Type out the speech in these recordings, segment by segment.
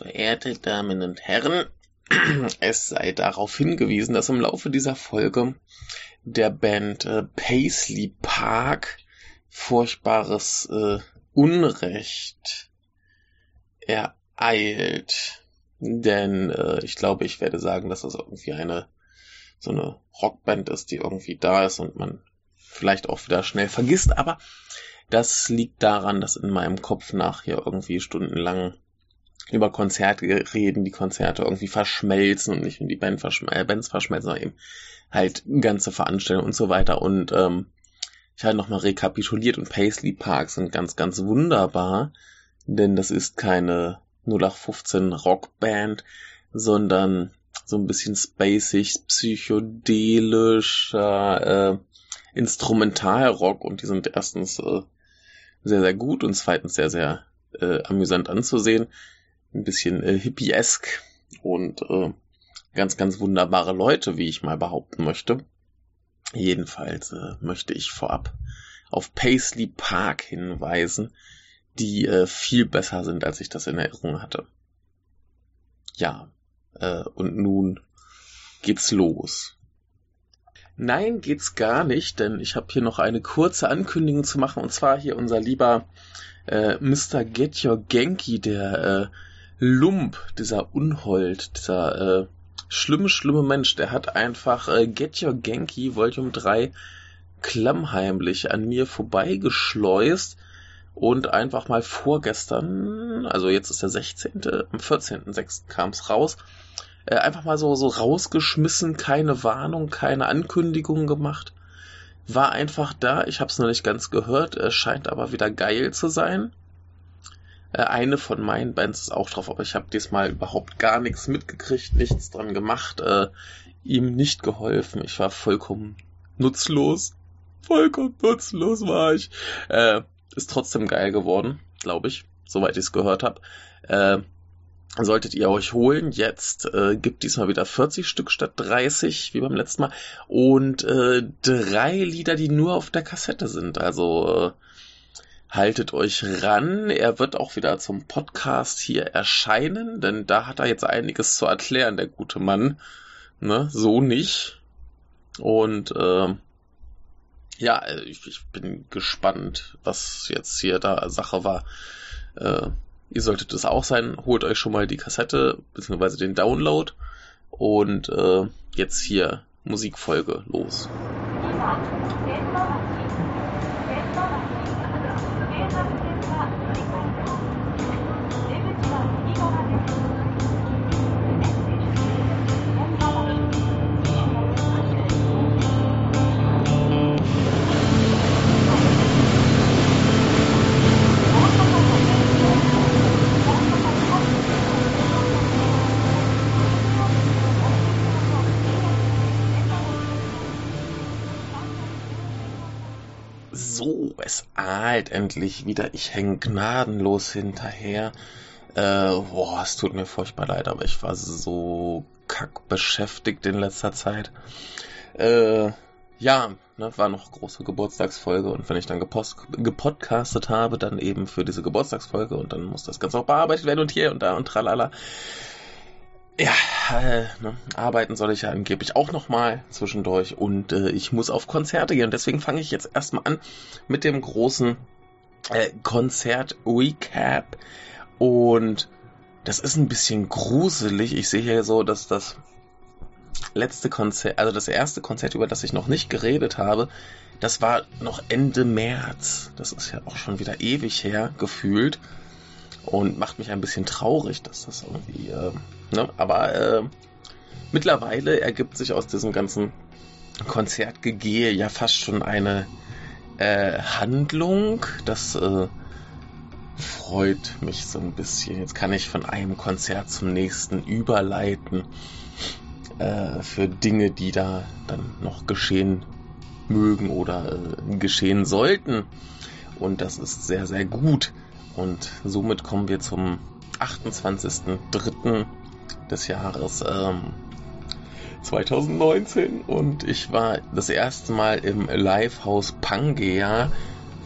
Verehrte Damen und Herren, es sei darauf hingewiesen, dass im Laufe dieser Folge der Band äh, Paisley Park furchtbares äh, Unrecht ereilt. Denn äh, ich glaube, ich werde sagen, dass das irgendwie eine so eine Rockband ist, die irgendwie da ist und man vielleicht auch wieder schnell vergisst. Aber das liegt daran, dass in meinem Kopf nach hier irgendwie stundenlang über Konzerte reden, die Konzerte irgendwie verschmelzen und nicht nur die Band verschm äh, Bands verschmelzen, sondern eben halt ganze Veranstaltungen und so weiter. Und ähm, ich habe nochmal rekapituliert und Paisley Park sind ganz, ganz wunderbar, denn das ist keine 0815 Rockband, sondern so ein bisschen spacig, psychedelischer äh, Instrumentalrock und die sind erstens äh, sehr, sehr gut und zweitens sehr, sehr äh, amüsant anzusehen. Ein bisschen äh, hippiesk und äh, ganz, ganz wunderbare Leute, wie ich mal behaupten möchte. Jedenfalls äh, möchte ich vorab auf Paisley Park hinweisen, die äh, viel besser sind, als ich das in Erinnerung hatte. Ja, äh, und nun geht's los. Nein, geht's gar nicht, denn ich habe hier noch eine kurze Ankündigung zu machen, und zwar hier unser lieber äh, Mr. Get Your Genki, der äh, Lump, dieser Unhold, dieser äh, schlimme, schlimme Mensch, der hat einfach äh, Get Your Genki Volume 3 klammheimlich an mir vorbeigeschleust und einfach mal vorgestern, also jetzt ist der 16., am 14.06. kam's raus, äh, einfach mal so, so rausgeschmissen, keine Warnung, keine Ankündigung gemacht. War einfach da, ich habe es noch nicht ganz gehört, äh, scheint aber wieder geil zu sein. Äh, eine von meinen Bands ist auch drauf, aber ich habe diesmal überhaupt gar nichts mitgekriegt, nichts dran gemacht, äh, ihm nicht geholfen. Ich war vollkommen nutzlos. Vollkommen nutzlos war ich. Äh, ist trotzdem geil geworden, glaube ich, soweit ich es gehört habe. Äh, solltet ihr euch holen. Jetzt äh, gibt diesmal wieder 40 Stück statt 30, wie beim letzten Mal. Und äh, drei Lieder, die nur auf der Kassette sind. Also haltet euch ran. Er wird auch wieder zum Podcast hier erscheinen, denn da hat er jetzt einiges zu erklären, der gute Mann. Ne? So nicht. Und äh, ja, ich, ich bin gespannt, was jetzt hier da Sache war. Äh, Ihr solltet es auch sein. Holt euch schon mal die Kassette bzw. den Download und äh, jetzt hier Musikfolge los. So, es ahlt endlich wieder. Ich hänge gnadenlos hinterher. Äh, boah, es tut mir furchtbar leid, aber ich war so kack beschäftigt in letzter Zeit. Äh, ja, ne, war noch große Geburtstagsfolge und wenn ich dann gepost, gepodcastet habe, dann eben für diese Geburtstagsfolge und dann muss das Ganze auch bearbeitet werden und hier und da und tralala. Ja, äh, ne, arbeiten soll ich ja angeblich auch nochmal zwischendurch und äh, ich muss auf Konzerte gehen. Deswegen fange ich jetzt erstmal an mit dem großen äh, Konzert-Recap. Und das ist ein bisschen gruselig. Ich sehe hier so, dass das letzte Konzert, also das erste Konzert, über das ich noch nicht geredet habe, das war noch Ende März. Das ist ja auch schon wieder ewig her, gefühlt. Und macht mich ein bisschen traurig, dass das irgendwie äh, Ne? Aber äh, mittlerweile ergibt sich aus diesem ganzen Konzertgegehe ja fast schon eine äh, Handlung. Das äh, freut mich so ein bisschen. Jetzt kann ich von einem Konzert zum nächsten überleiten äh, für Dinge, die da dann noch geschehen mögen oder äh, geschehen sollten. Und das ist sehr, sehr gut. Und somit kommen wir zum 28.03 des Jahres ähm, 2019 und ich war das erste Mal im Livehouse Pangea,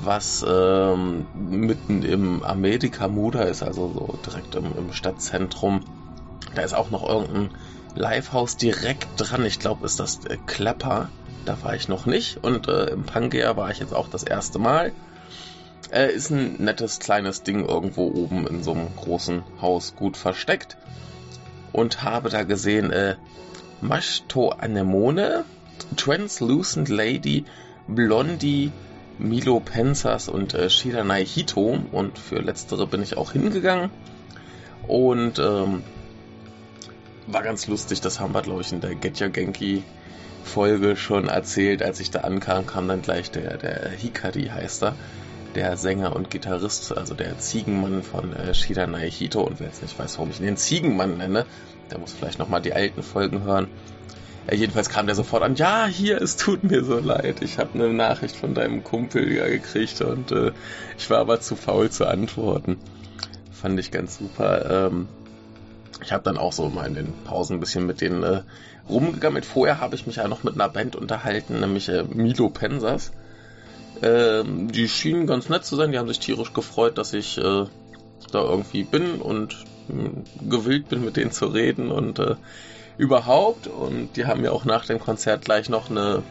was ähm, mitten im Amerika-Muda ist, also so direkt im, im Stadtzentrum. Da ist auch noch irgendein Livehouse direkt dran. Ich glaube, ist das äh, Klepper. Da war ich noch nicht. Und äh, im Pangea war ich jetzt auch das erste Mal. Äh, ist ein nettes kleines Ding irgendwo oben in so einem großen Haus gut versteckt. Und habe da gesehen, äh, Mashto Anemone, Translucent Lady, Blondie, Milo Pensas und äh, Shiranai Hito. Und für letztere bin ich auch hingegangen. Und ähm, war ganz lustig, das haben wir, glaube ich, in der Get Your Genki Folge schon erzählt. Als ich da ankam, kam dann gleich der, der Hikari heißt er, der Sänger und Gitarrist, also der Ziegenmann von äh, Shiranai Hito. Und wer jetzt nicht weiß, warum ich ihn den Ziegenmann nenne, der muss vielleicht nochmal die alten Folgen hören. Äh, jedenfalls kam der sofort an, ja, hier, es tut mir so leid. Ich habe eine Nachricht von deinem Kumpel ja, gekriegt und äh, ich war aber zu faul zu antworten. Fand ich ganz super. Ähm, ich habe dann auch so mal in den Pausen ein bisschen mit denen äh, rumgegammelt. Vorher habe ich mich ja noch mit einer Band unterhalten, nämlich äh, Milo Pensas. Ähm, die schienen ganz nett zu sein, die haben sich tierisch gefreut, dass ich äh, da irgendwie bin und äh, gewillt bin, mit denen zu reden und äh, überhaupt. Und die haben mir auch nach dem Konzert gleich noch eine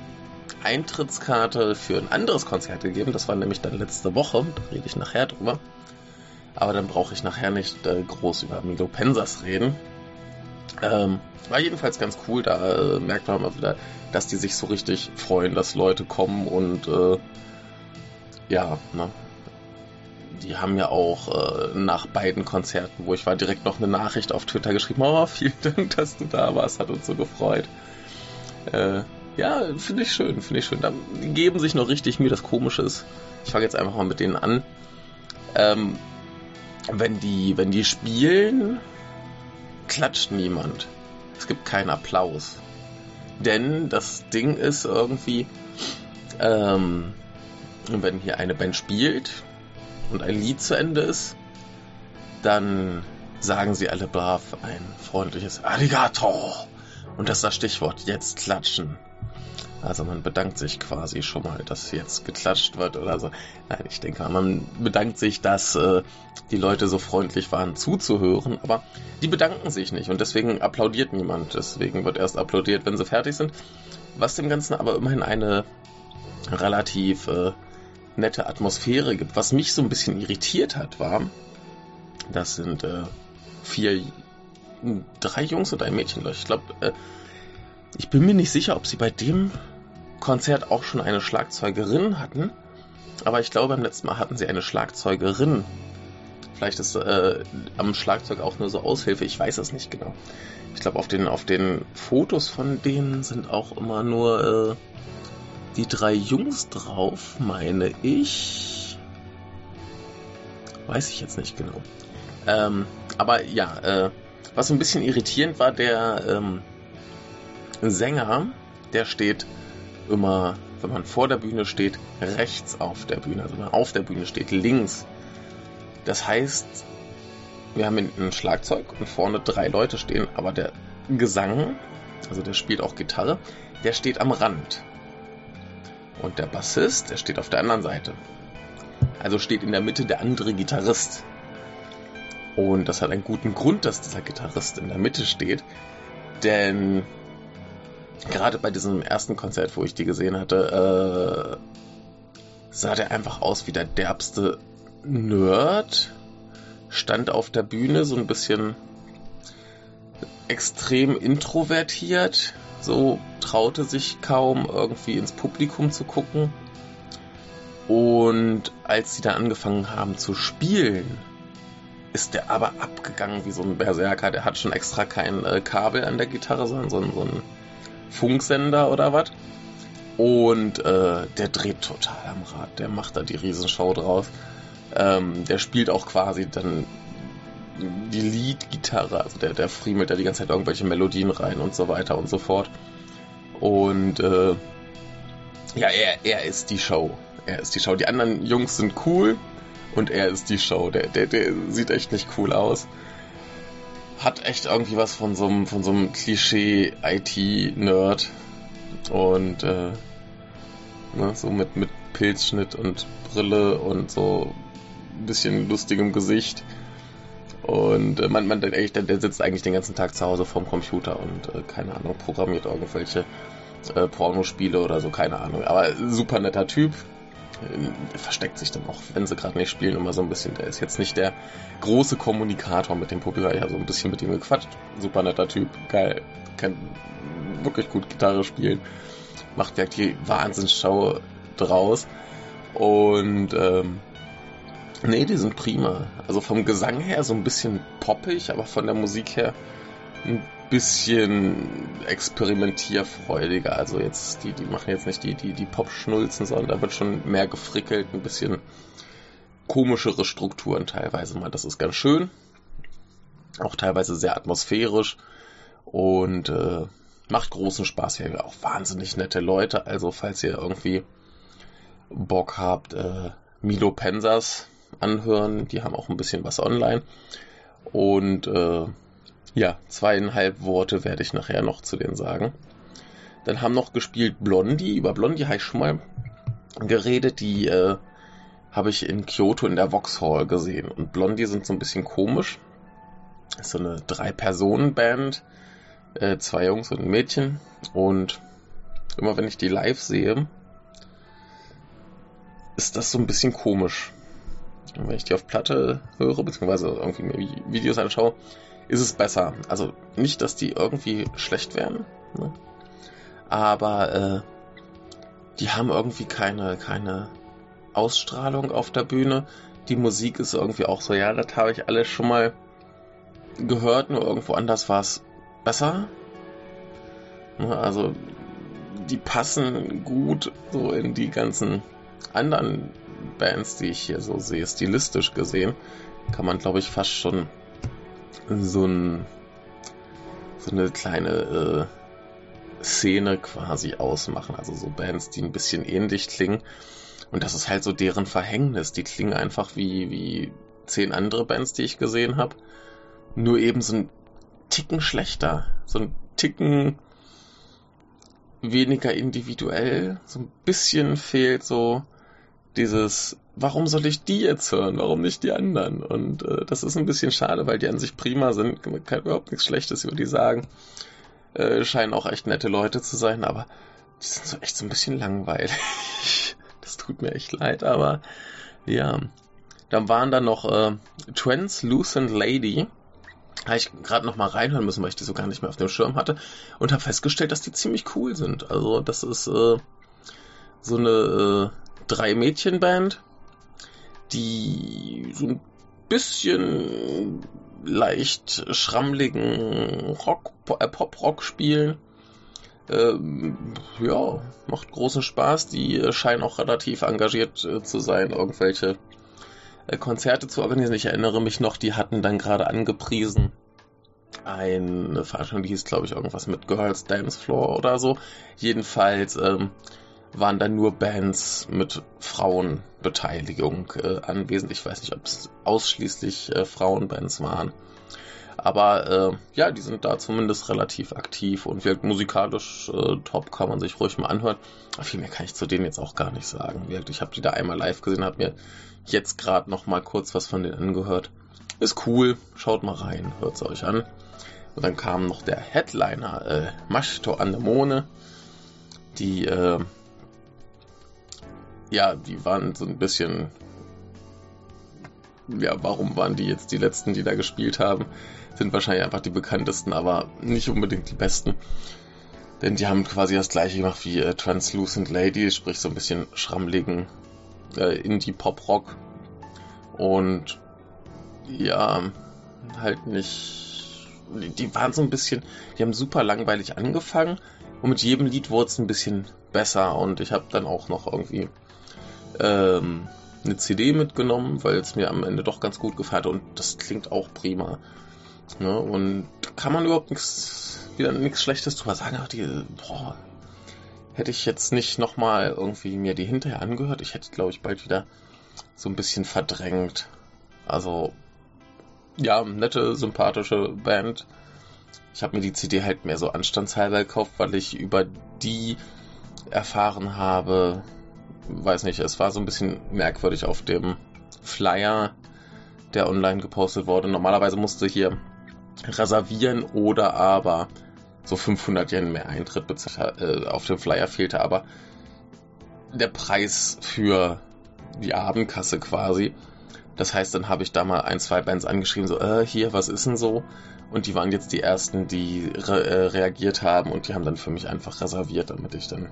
Eintrittskarte für ein anderes Konzert gegeben. Das war nämlich dann letzte Woche, da rede ich nachher drüber. Aber dann brauche ich nachher nicht äh, groß über Milo Pensas reden. Ähm, war jedenfalls ganz cool, da äh, merkt man mal wieder, dass die sich so richtig freuen, dass Leute kommen und äh, ja, ne, die haben ja auch äh, nach beiden Konzerten, wo ich war, direkt noch eine Nachricht auf Twitter geschrieben. Oh, vielen Dank, dass du da warst, hat uns so gefreut. Äh, ja, finde ich schön, finde ich schön. Da geben sich noch richtig mir das Komische ist. Ich fange jetzt einfach mal mit denen an. Ähm, wenn die, wenn die spielen, klatscht niemand. Es gibt keinen Applaus. Denn das Ding ist irgendwie, ähm, wenn hier eine Band spielt und ein Lied zu Ende ist, dann sagen sie alle brav ein freundliches Arigato. Und das ist das Stichwort, jetzt klatschen. Also man bedankt sich quasi schon mal, dass jetzt geklatscht wird oder so. Nein, ich denke, man bedankt sich, dass äh, die Leute so freundlich waren zuzuhören, aber die bedanken sich nicht und deswegen applaudiert niemand. Deswegen wird erst applaudiert, wenn sie fertig sind. Was dem Ganzen aber immerhin eine relativ äh, nette Atmosphäre gibt. Was mich so ein bisschen irritiert hat, war, das sind äh, vier, drei Jungs und ein Mädchen, ich glaube, äh, ich bin mir nicht sicher, ob sie bei dem Konzert auch schon eine Schlagzeugerin hatten. Aber ich glaube, beim letzten Mal hatten sie eine Schlagzeugerin. Vielleicht ist äh, am Schlagzeug auch nur so Aushilfe, ich weiß es nicht genau. Ich glaube, auf den, auf den Fotos von denen sind auch immer nur äh, die drei Jungs drauf, meine ich. Weiß ich jetzt nicht genau. Ähm, aber ja, äh, was ein bisschen irritierend war, der ähm, Sänger, der steht immer, wenn man vor der Bühne steht, rechts auf der Bühne. Also wenn man auf der Bühne steht, links. Das heißt, wir haben hinten ein Schlagzeug und vorne drei Leute stehen, aber der Gesang, also der spielt auch Gitarre, der steht am Rand. Und der Bassist, der steht auf der anderen Seite. Also steht in der Mitte der andere Gitarrist. Und das hat einen guten Grund, dass dieser Gitarrist in der Mitte steht. Denn gerade bei diesem ersten Konzert, wo ich die gesehen hatte, äh, sah der einfach aus wie der derbste Nerd. Stand auf der Bühne so ein bisschen extrem introvertiert, so traute sich kaum irgendwie ins Publikum zu gucken. Und als sie dann angefangen haben zu spielen, ist der aber abgegangen wie so ein Berserker. Der hat schon extra kein äh, Kabel an der Gitarre, sondern so, so ein Funksender oder was. Und äh, der dreht total am Rad. Der macht da die Riesenshow draus. Ähm, der spielt auch quasi dann die Lead-Gitarre. Also der, der friemelt da die ganze Zeit irgendwelche Melodien rein und so weiter und so fort. Und äh, ja, er, er ist die Show. Er ist die Show. Die anderen Jungs sind cool und er ist die Show. Der, der, der sieht echt nicht cool aus hat echt irgendwie was von so einem, von so einem Klischee-IT-Nerd. Und äh, ne, so mit, mit Pilzschnitt und Brille und so ein bisschen lustigem Gesicht. Und äh, man, man der, der, sitzt eigentlich den ganzen Tag zu Hause vorm Computer und äh, keine Ahnung, programmiert irgendwelche äh, Pornospiele oder so, keine Ahnung. Aber super netter Typ. Äh, versteckt sich dann auch, wenn sie gerade nicht spielen, immer so ein bisschen. Der ist jetzt nicht der große Kommunikator mit dem Publikum. Ich habe so ein bisschen mit ihm gequatscht. Super netter Typ, geil. Kann wirklich gut Gitarre spielen. Macht wirklich Wahnsinnsshow draus. Und ähm, Nee, die sind prima. Also vom Gesang her so ein bisschen poppig, aber von der Musik her ein bisschen experimentierfreudiger. Also jetzt, die, die machen jetzt nicht die, die, die Pop-Schnulzen, sondern da wird schon mehr gefrickelt, ein bisschen komischere Strukturen teilweise mal. Das ist ganz schön. Auch teilweise sehr atmosphärisch und äh, macht großen Spaß. Wir haben ja auch wahnsinnig nette Leute. Also falls ihr irgendwie Bock habt, äh, Milo Pensas anhören. Die haben auch ein bisschen was online. Und äh, ja, zweieinhalb Worte werde ich nachher noch zu denen sagen. Dann haben noch gespielt Blondie. Über Blondie habe ich schon mal geredet. Die äh, habe ich in Kyoto in der Vauxhall gesehen. Und Blondie sind so ein bisschen komisch. Ist so eine Drei-Personen-Band. Äh, zwei Jungs und ein Mädchen. Und immer wenn ich die live sehe, ist das so ein bisschen komisch. Und wenn ich die auf Platte höre, beziehungsweise irgendwie mir Videos anschaue, ist es besser. Also nicht, dass die irgendwie schlecht wären, ne? aber äh, die haben irgendwie keine, keine Ausstrahlung auf der Bühne. Die Musik ist irgendwie auch so, ja, das habe ich alles schon mal gehört, nur irgendwo anders war es besser. Ne? Also die passen gut so in die ganzen anderen Bands, die ich hier so sehe, stilistisch gesehen, kann man, glaube ich, fast schon so, ein, so eine kleine äh, Szene quasi ausmachen. Also so Bands, die ein bisschen ähnlich klingen. Und das ist halt so deren Verhängnis. Die klingen einfach wie, wie zehn andere Bands, die ich gesehen habe. Nur eben so ein Ticken schlechter. So ein Ticken weniger individuell. So ein bisschen fehlt so dieses, warum soll ich die jetzt hören, warum nicht die anderen? Und äh, das ist ein bisschen schade, weil die an sich prima sind, man kann überhaupt nichts Schlechtes über die sagen. Äh, scheinen auch echt nette Leute zu sein, aber die sind so echt so ein bisschen langweilig. das tut mir echt leid, aber ja. Dann waren da noch äh, Translucent Lady. Habe ich gerade noch mal reinhören müssen, weil ich die so gar nicht mehr auf dem Schirm hatte. Und habe festgestellt, dass die ziemlich cool sind. Also das ist äh, so eine äh, drei Mädchenband, die so ein bisschen leicht schrammligen Rock, äh, Pop-Rock spielen. Ähm, ja, macht großen Spaß. Die scheinen auch relativ engagiert äh, zu sein, irgendwelche äh, Konzerte zu organisieren. Ich erinnere mich noch, die hatten dann gerade angepriesen eine Veranstaltung, die hieß, glaube ich, irgendwas mit Girls Dance Floor oder so. Jedenfalls ähm, waren dann nur Bands mit Frauenbeteiligung äh, anwesend. Ich weiß nicht, ob es ausschließlich äh, Frauenbands waren. Aber äh, ja, die sind da zumindest relativ aktiv und wirkt musikalisch äh, top, kann man sich ruhig mal anhören. Viel mehr kann ich zu denen jetzt auch gar nicht sagen. Ich habe die da einmal live gesehen, habe mir jetzt gerade noch mal kurz was von denen angehört. Ist cool, schaut mal rein, hört es euch an. Und dann kam noch der Headliner, äh, Mashto Anemone, die äh, ja, die waren so ein bisschen. Ja, warum waren die jetzt die letzten, die da gespielt haben? Sind wahrscheinlich einfach die bekanntesten, aber nicht unbedingt die besten. Denn die haben quasi das gleiche gemacht wie äh, Translucent Lady, sprich so ein bisschen schrammligen äh, Indie-Pop-Rock. Und ja, halt nicht. Die waren so ein bisschen. Die haben super langweilig angefangen und mit jedem Lied wurde es ein bisschen besser und ich habe dann auch noch irgendwie ähm, eine CD mitgenommen, weil es mir am Ende doch ganz gut gefällt und das klingt auch prima. Ne? Und kann man überhaupt nichts, wieder nichts Schlechtes drüber sagen, aber die, boah, hätte ich jetzt nicht nochmal irgendwie mir die hinterher angehört, ich hätte, glaube ich, bald wieder so ein bisschen verdrängt. Also, ja, nette, sympathische Band. Ich habe mir die CD halt mehr so anstandshalber gekauft, weil ich über die erfahren habe, weiß nicht, es war so ein bisschen merkwürdig auf dem Flyer, der online gepostet wurde. Normalerweise musste hier reservieren oder aber so 500 Yen mehr Eintritt bezahlen. Äh, auf dem Flyer fehlte aber der Preis für die Abendkasse quasi. Das heißt, dann habe ich da mal ein, zwei Bands angeschrieben, so, äh, hier, was ist denn so? Und die waren jetzt die ersten, die re äh, reagiert haben und die haben dann für mich einfach reserviert, damit ich dann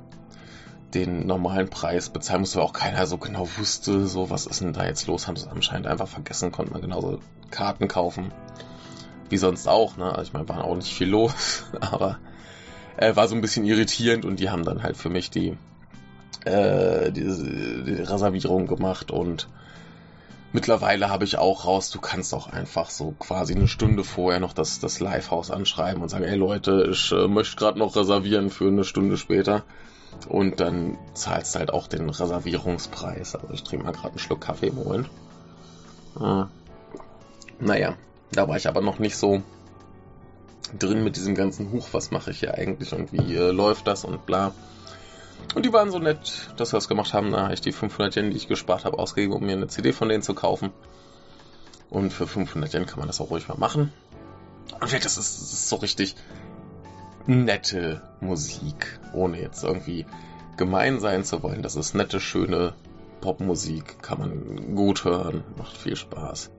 den normalen Preis bezahlen musste, weil auch keiner so genau wusste, so, was ist denn da jetzt los? Haben sie anscheinend einfach vergessen, konnte man genauso Karten kaufen. Wie sonst auch, ne? Also ich meine, war auch nicht viel los, aber äh, war so ein bisschen irritierend und die haben dann halt für mich die, äh, die, die Reservierung gemacht und Mittlerweile habe ich auch raus, du kannst auch einfach so quasi eine Stunde vorher noch das, das Live-Haus anschreiben und sagen, ey Leute, ich äh, möchte gerade noch reservieren für eine Stunde später. Und dann zahlst du halt auch den Reservierungspreis. Also ich trinke mal gerade einen Schluck Kaffee im Moment. Hm. Naja, da war ich aber noch nicht so drin mit diesem ganzen Huch, was mache ich hier eigentlich und wie äh, läuft das und bla. Und die waren so nett, dass wir das gemacht haben. Da habe ich die 500 Yen, die ich gespart habe, ausgegeben, um mir eine CD von denen zu kaufen. Und für 500 Yen kann man das auch ruhig mal machen. Und das ist, das ist so richtig nette Musik, ohne jetzt irgendwie gemein sein zu wollen. Das ist nette, schöne Popmusik, kann man gut hören, macht viel Spaß.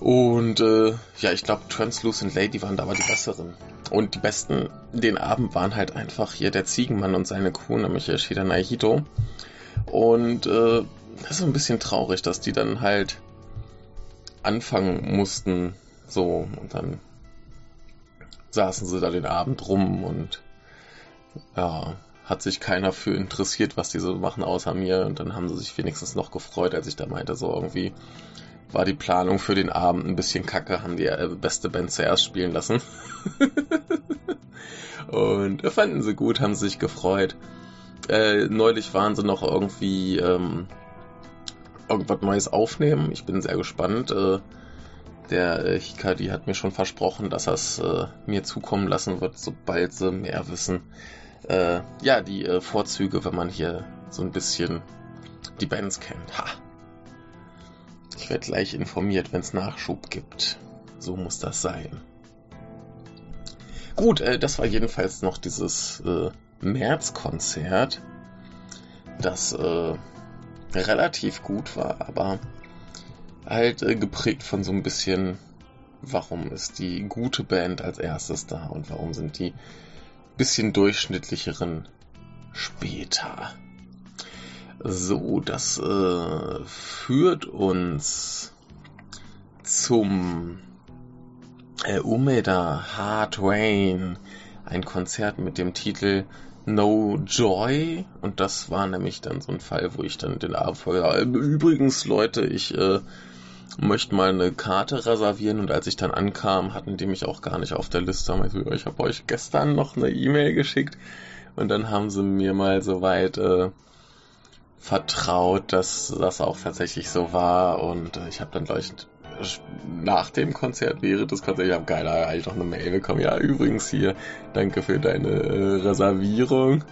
Und äh, ja, ich glaube, Translucent Lady waren da aber die besseren. Und die besten den Abend waren halt einfach hier der Ziegenmann und seine Kuh, nämlich Shida Naihito. Und äh, das ist ein bisschen traurig, dass die dann halt anfangen mussten, so, und dann saßen sie da den Abend rum und ja, hat sich keiner für interessiert, was die so machen, außer mir. Und dann haben sie sich wenigstens noch gefreut, als ich da meinte, so irgendwie, war die Planung für den Abend ein bisschen kacke, haben die beste Band zuerst spielen lassen. und fanden sie gut, haben sich gefreut. Äh, neulich waren sie noch irgendwie ähm, irgendwas Neues aufnehmen. Ich bin sehr gespannt. Äh, der äh, Hikadi hat mir schon versprochen, dass er es äh, mir zukommen lassen wird, sobald sie mehr wissen. Äh, ja, die äh, Vorzüge, wenn man hier so ein bisschen die Bands kennt. Ha! Ich werde gleich informiert, wenn es Nachschub gibt. So muss das sein. Gut, äh, das war jedenfalls noch dieses äh, März-Konzert, das äh, relativ gut war, aber halt äh, geprägt von so ein bisschen, warum ist die gute Band als erstes da und warum sind die bisschen durchschnittlicheren später. So, das äh, führt uns zum äh, Umeda Hard Rain, ein Konzert mit dem Titel No Joy und das war nämlich dann so ein Fall, wo ich dann den Abend vorher übrigens Leute, ich äh, möchte mal eine Karte reservieren und als ich dann ankam, hatten die mich auch gar nicht auf der Liste. Also, ich habe euch gestern noch eine E-Mail geschickt und dann haben sie mir mal soweit äh, vertraut, dass das auch tatsächlich so war. Und äh, ich habe dann gleich nach dem Konzert, während des Konzerts, ich habe geil eigentlich noch eine Mail bekommen. Ja, übrigens hier, danke für deine äh, Reservierung.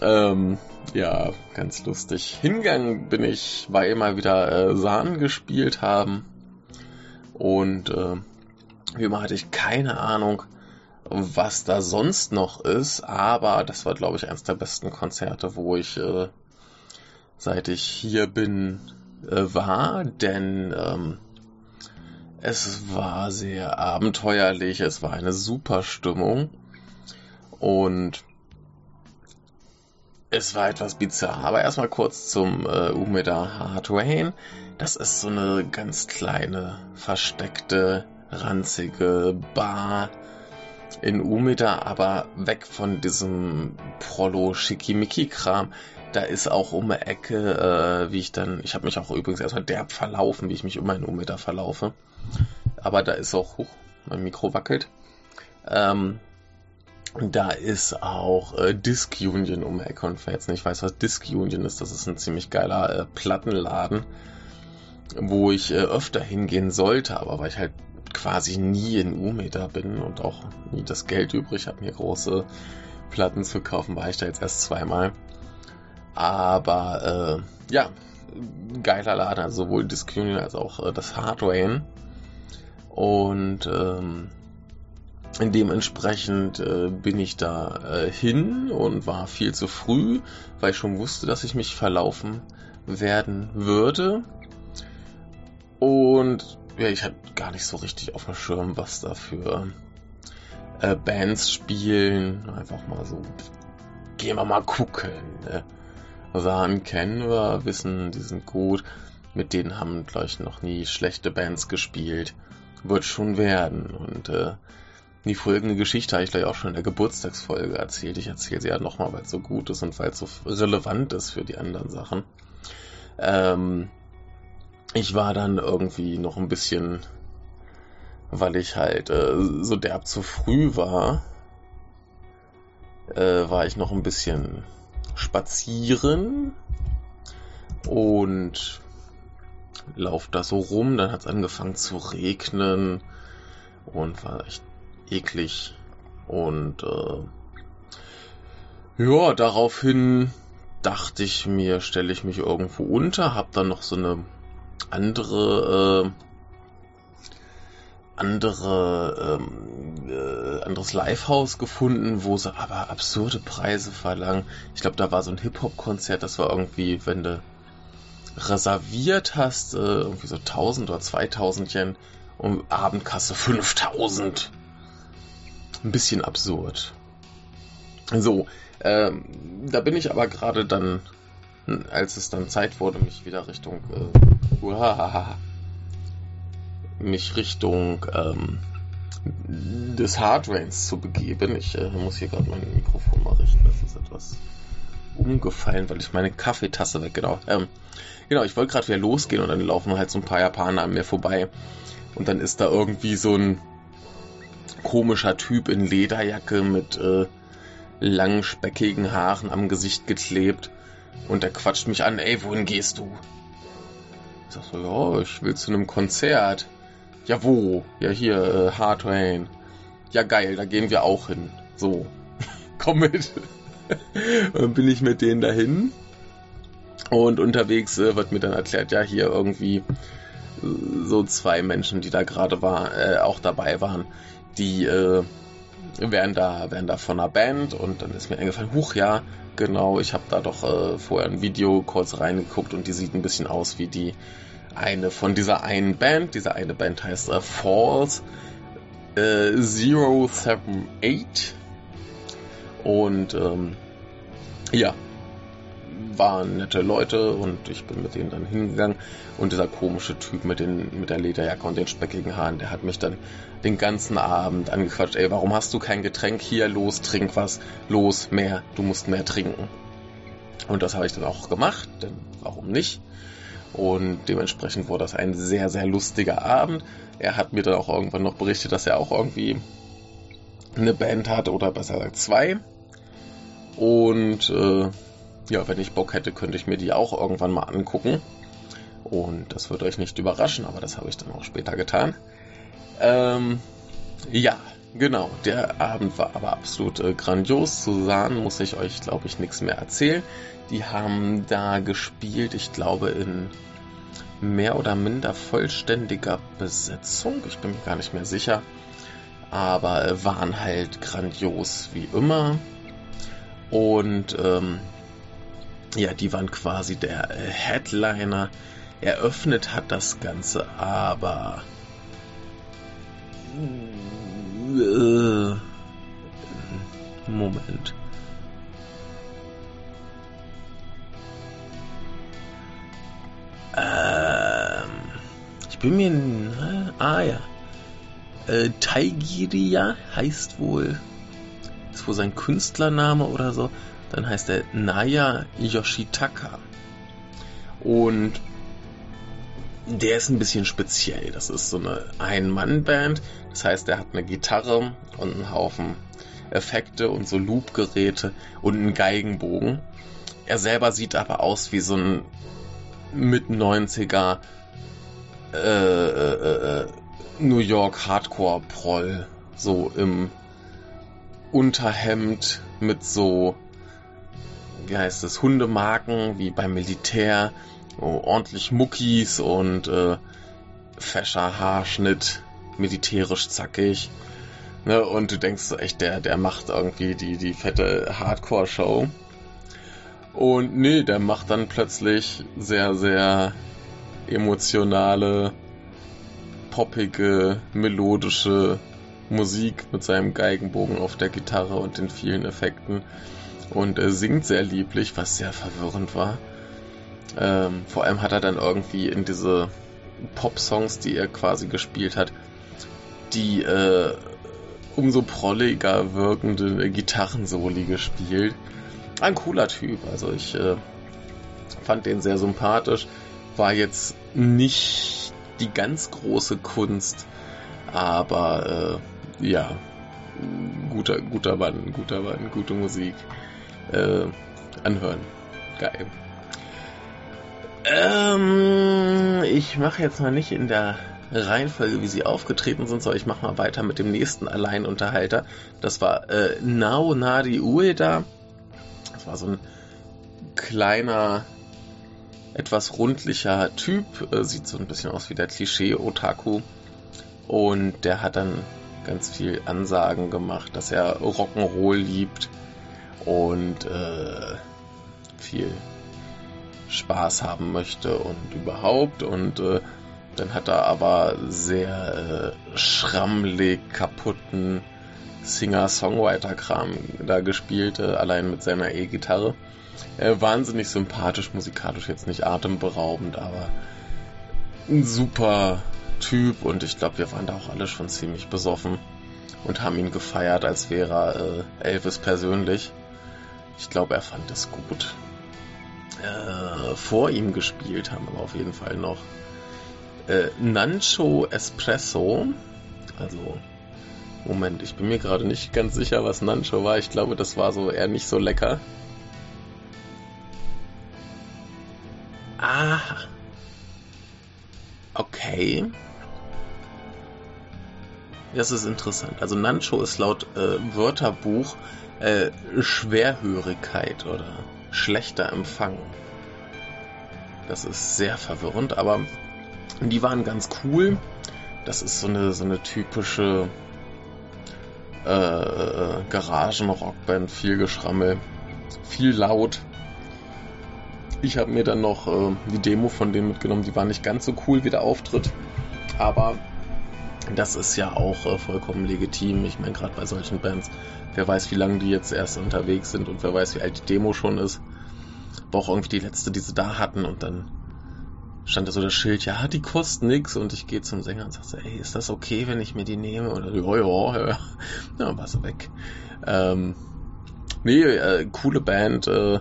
Ähm, ja, ganz lustig. Hingang bin ich, weil mal wieder äh, Sahnen gespielt haben. Und äh, wie immer hatte ich keine Ahnung, was da sonst noch ist, aber das war, glaube ich, eines der besten Konzerte, wo ich äh, seit ich hier bin, äh, war, denn ähm, es war sehr abenteuerlich, es war eine super Stimmung und es war etwas bizarr. Aber erstmal kurz zum äh, Umeda Hard Rain. Das ist so eine ganz kleine, versteckte, ranzige Bar in Umeda, aber weg von diesem Prolo-Schickimicki-Kram da ist auch um die Ecke, äh, wie ich dann, ich habe mich auch übrigens erstmal derb verlaufen, wie ich mich um einen Ummeter verlaufe. Aber da ist auch, hoch, mein Mikro wackelt. Ähm, da ist auch äh, Disc Union um Ecke und wer jetzt weiß, was Disc Union ist, das ist ein ziemlich geiler äh, Plattenladen, wo ich äh, öfter hingehen sollte, aber weil ich halt quasi nie in Umeda bin und auch nie das Geld übrig habe, mir große Platten zu kaufen, war ich da jetzt erst zweimal. Aber äh, ja, geiler Laden, also sowohl Discunion als auch äh, das Hardware. Und ähm, dementsprechend äh, bin ich da äh, hin und war viel zu früh, weil ich schon wusste, dass ich mich verlaufen werden würde. Und ja, ich hatte gar nicht so richtig auf dem Schirm, was da für äh, Bands spielen. Einfach mal so, gehen wir mal gucken. Ne? Waren kennen wir, wissen, die sind gut. Mit denen haben, glaube ich, noch nie schlechte Bands gespielt. Wird schon werden. Und äh, die folgende Geschichte habe ich gleich auch schon in der Geburtstagsfolge erzählt. Ich erzähle sie ja nochmal, weil es so gut ist und weil es so relevant ist für die anderen Sachen. Ähm, ich war dann irgendwie noch ein bisschen, weil ich halt äh, so derb zu früh war, äh, war ich noch ein bisschen spazieren und lauf da so rum. Dann hat es angefangen zu regnen und war echt eklig. Und äh, ja, daraufhin dachte ich mir, stelle ich mich irgendwo unter, hab dann noch so eine andere äh, andere ähm, äh, anderes Livehouse gefunden, wo sie aber absurde Preise verlangen. Ich glaube, da war so ein Hip-Hop-Konzert, das war irgendwie, wenn du reserviert hast, äh, irgendwie so 1000 oder 2000 Yen und Abendkasse 5000 ein bisschen absurd. So, ähm, da bin ich aber gerade dann, als es dann Zeit wurde, mich wieder Richtung, äh, uhahaha, mich Richtung ähm, des Hardrains zu begeben. Ich äh, muss hier gerade mein Mikrofon mal richten. Das ist etwas umgefallen, weil ich meine Kaffeetasse weg, genau. Ähm, genau, ich wollte gerade wieder losgehen und dann laufen halt so ein paar Japaner an mir vorbei. Und dann ist da irgendwie so ein komischer Typ in Lederjacke mit äh, langen, speckigen Haaren am Gesicht geklebt. Und der quatscht mich an, ey, wohin gehst du? Ich sag so, ja, ich will zu einem Konzert. Ja, wo? Ja, hier, äh, Hard. Ja, geil, da gehen wir auch hin. So, komm mit. dann bin ich mit denen dahin. Und unterwegs äh, wird mir dann erklärt, ja, hier irgendwie äh, so zwei Menschen, die da gerade war, äh, auch dabei waren, die äh, wären da, wären da von einer Band und dann ist mir eingefallen, huch ja, genau, ich habe da doch äh, vorher ein Video kurz reingeguckt und die sieht ein bisschen aus wie die eine von dieser einen Band. Diese eine Band heißt äh, Falls äh, 078 und ähm, ja, waren nette Leute und ich bin mit denen dann hingegangen und dieser komische Typ mit, den, mit der Lederjacke und den speckigen Haaren, der hat mich dann den ganzen Abend angequatscht, ey, warum hast du kein Getränk hier? Los, trink was, los, mehr, du musst mehr trinken. Und das habe ich dann auch gemacht, denn warum nicht? Und dementsprechend wurde das ein sehr, sehr lustiger Abend. Er hat mir dann auch irgendwann noch berichtet, dass er auch irgendwie eine Band hat oder besser gesagt zwei. Und äh, ja, wenn ich Bock hätte, könnte ich mir die auch irgendwann mal angucken. Und das wird euch nicht überraschen, aber das habe ich dann auch später getan. Ähm, ja, genau. Der Abend war aber absolut äh, grandios. Zu Sahn muss ich euch, glaube ich, nichts mehr erzählen. Die haben da gespielt, ich glaube, in mehr oder minder vollständiger Besetzung. Ich bin mir gar nicht mehr sicher. Aber äh, waren halt grandios wie immer. Und ähm, ja, die waren quasi der äh, Headliner. Eröffnet hat das Ganze aber. Moment. Ähm, ich bin mir. Ne? Ah ja. Äh, Taigiria heißt wohl. Ist wohl sein Künstlername oder so. Dann heißt er Naya Yoshitaka. Und der ist ein bisschen speziell. Das ist so eine Ein-Mann-Band. Das heißt, er hat eine Gitarre und einen Haufen Effekte und so Loop-Geräte und einen Geigenbogen. Er selber sieht aber aus wie so ein mit 90er äh, äh, äh, New York Hardcore Proll so im Unterhemd mit so wie heißt es, Hundemarken, wie beim Militär, ordentlich Muckis und äh, fescher Haarschnitt, militärisch zackig. Ne, und du denkst echt, der, der macht irgendwie die, die fette Hardcore-Show. Und nee, der macht dann plötzlich sehr, sehr emotionale, poppige, melodische Musik mit seinem Geigenbogen auf der Gitarre und den vielen Effekten. Und er singt sehr lieblich, was sehr verwirrend war. Ähm, vor allem hat er dann irgendwie in diese Pop-Songs, die er quasi gespielt hat, die äh, umso prolliger wirkende Gitarrensoli gespielt. Ein cooler Typ, also ich äh, fand den sehr sympathisch. War jetzt nicht die ganz große Kunst, aber äh, ja, guter, guter Mann, guter Mann, gute Musik. Äh, anhören. Geil. Ähm, ich mache jetzt mal nicht in der Reihenfolge, wie sie aufgetreten sind, sondern ich mache mal weiter mit dem nächsten Alleinunterhalter. Das war äh, Nao Nadi Ueda. Das war so ein kleiner, etwas rundlicher Typ. Äh, sieht so ein bisschen aus wie der Klischee-Otaku. Und der hat dann ganz viel Ansagen gemacht, dass er Rock'n'Roll liebt und äh, viel Spaß haben möchte und überhaupt. Und äh, dann hat er aber sehr äh, schrammelig kaputten Singer-Songwriter-Kram da gespielt, äh, allein mit seiner E-Gitarre. Äh, wahnsinnig sympathisch, musikalisch jetzt nicht atemberaubend, aber ein super Typ und ich glaube, wir waren da auch alle schon ziemlich besoffen und haben ihn gefeiert, als wäre er äh, Elvis persönlich. Ich glaube, er fand es gut äh, vor ihm gespielt haben, aber auf jeden Fall noch äh, Nancho Espresso. Also, Moment, ich bin mir gerade nicht ganz sicher, was Nancho war. Ich glaube, das war so eher nicht so lecker. Ah. Okay. Das ist interessant. Also Nancho ist laut äh, Wörterbuch äh, Schwerhörigkeit oder schlechter Empfang. Das ist sehr verwirrend, aber die waren ganz cool. Das ist so eine, so eine typische äh, Garagen-Rockband, viel Geschrammel, viel laut. Ich habe mir dann noch äh, die Demo von denen mitgenommen, die war nicht ganz so cool wie der Auftritt, aber das ist ja auch äh, vollkommen legitim. Ich meine, gerade bei solchen Bands, wer weiß, wie lange die jetzt erst unterwegs sind und wer weiß, wie alt die Demo schon ist. War auch irgendwie die letzte, die sie da hatten und dann stand da so das Schild, ja, die kostet nix und ich gehe zum Sänger und sage so, ey, ist das okay, wenn ich mir die nehme? Dann, ja, ja, ja, ja, war sie weg. Ähm, nee, äh, coole Band, äh,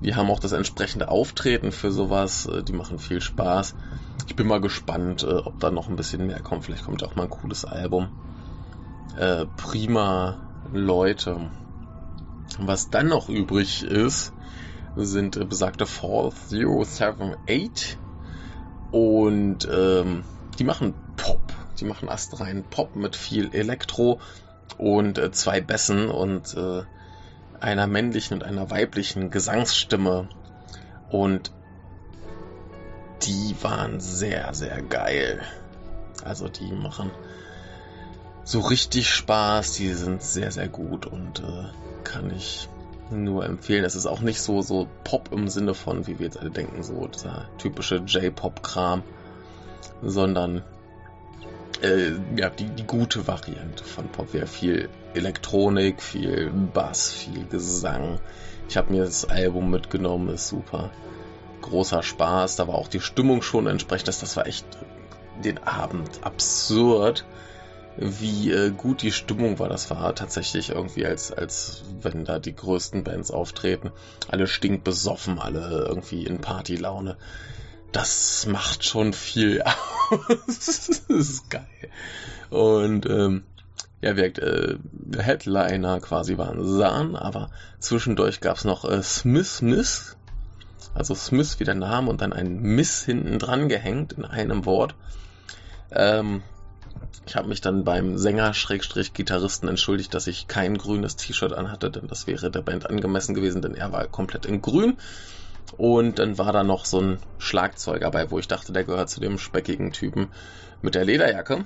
die haben auch das entsprechende Auftreten für sowas, äh, die machen viel Spaß. Ich bin mal gespannt, äh, ob da noch ein bisschen mehr kommt. Vielleicht kommt auch mal ein cooles Album. Äh, prima Leute. Was dann noch übrig ist, sind äh, besagte 4078 und ähm, die machen Pop. Die machen astrein Pop mit viel Elektro und äh, zwei Bässen und äh, einer männlichen und einer weiblichen Gesangsstimme. Und die waren sehr, sehr geil. Also die machen so richtig Spaß, die sind sehr, sehr gut und äh, kann ich nur empfehlen. Es ist auch nicht so, so Pop im Sinne von, wie wir jetzt alle denken, so dieser typische J-Pop-Kram, sondern äh, ja, die, die gute Variante von Pop wäre viel Elektronik, viel Bass, viel Gesang. Ich habe mir das Album mitgenommen, ist super. Großer Spaß, da war auch die Stimmung schon entsprechend, das war echt den Abend absurd wie äh, gut die Stimmung war. Das war tatsächlich irgendwie, als, als wenn da die größten Bands auftreten. Alle stinkbesoffen, alle irgendwie in Partylaune. Das macht schon viel aus. das ist geil. Und ähm, ja, wirkt äh, Headliner quasi waren Sahn, aber zwischendurch gab's noch äh, Smith Miss. Also Smith wie der Name und dann ein Miss hinten dran gehängt in einem Wort. Ähm, Ich habe mich dann beim Sänger-Gitarristen entschuldigt, dass ich kein grünes T-Shirt anhatte, denn das wäre der Band angemessen gewesen, denn er war komplett in grün. Und dann war da noch so ein Schlagzeuger dabei, wo ich dachte, der gehört zu dem speckigen Typen mit der Lederjacke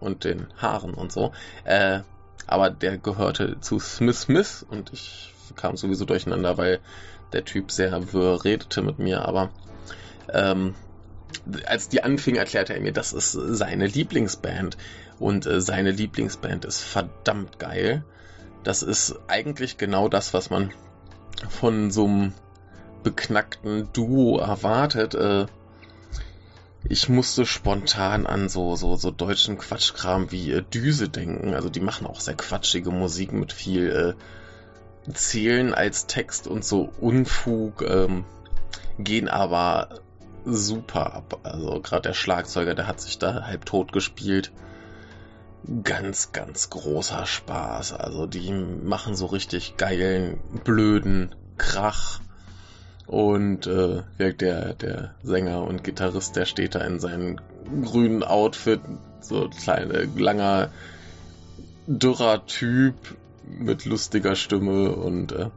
und den Haaren und so. Äh, aber der gehörte zu Smith Smith und ich kam sowieso durcheinander, weil der Typ sehr wirr redete mit mir, aber ähm, als die anfing, erklärte er mir, das ist seine Lieblingsband und äh, seine Lieblingsband ist verdammt geil. Das ist eigentlich genau das, was man von so einem beknackten Duo erwartet. Äh, ich musste spontan an so, so, so deutschen Quatschkram wie äh, Düse denken. Also die machen auch sehr quatschige Musik mit viel äh, Zählen als Text und so Unfug, ähm, gehen aber super ab. Also gerade der Schlagzeuger, der hat sich da halb tot gespielt. Ganz, ganz großer Spaß. Also die machen so richtig geilen, blöden Krach. Und äh, der, der Sänger und Gitarrist, der steht da in seinem grünen Outfit, so kleine, langer, dürrer Typ mit lustiger Stimme und äh,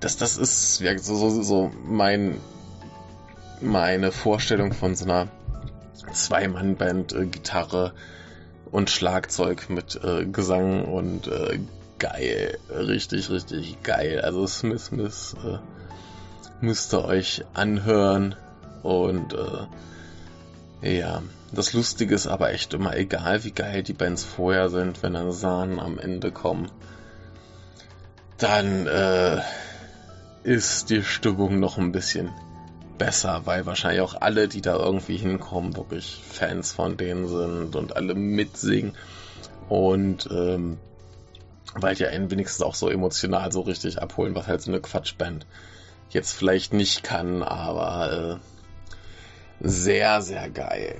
das, das ist ja, so, so, so mein meine Vorstellung von so einer Zwei-Mann-Band, äh, Gitarre und Schlagzeug mit äh, Gesang und äh, geil, richtig, richtig geil. Also Smith Smith äh, müsst ihr euch anhören und äh, ja, das Lustige ist aber echt immer egal, wie geil die Bands vorher sind, wenn dann Sahnen am Ende kommen, dann ist die Stimmung noch ein bisschen besser, weil wahrscheinlich auch alle, die da irgendwie hinkommen, wirklich Fans von denen sind und alle mitsingen. Und ähm, weil die einen wenigstens auch so emotional so richtig abholen, was halt so eine Quatschband jetzt vielleicht nicht kann, aber äh, sehr, sehr geil.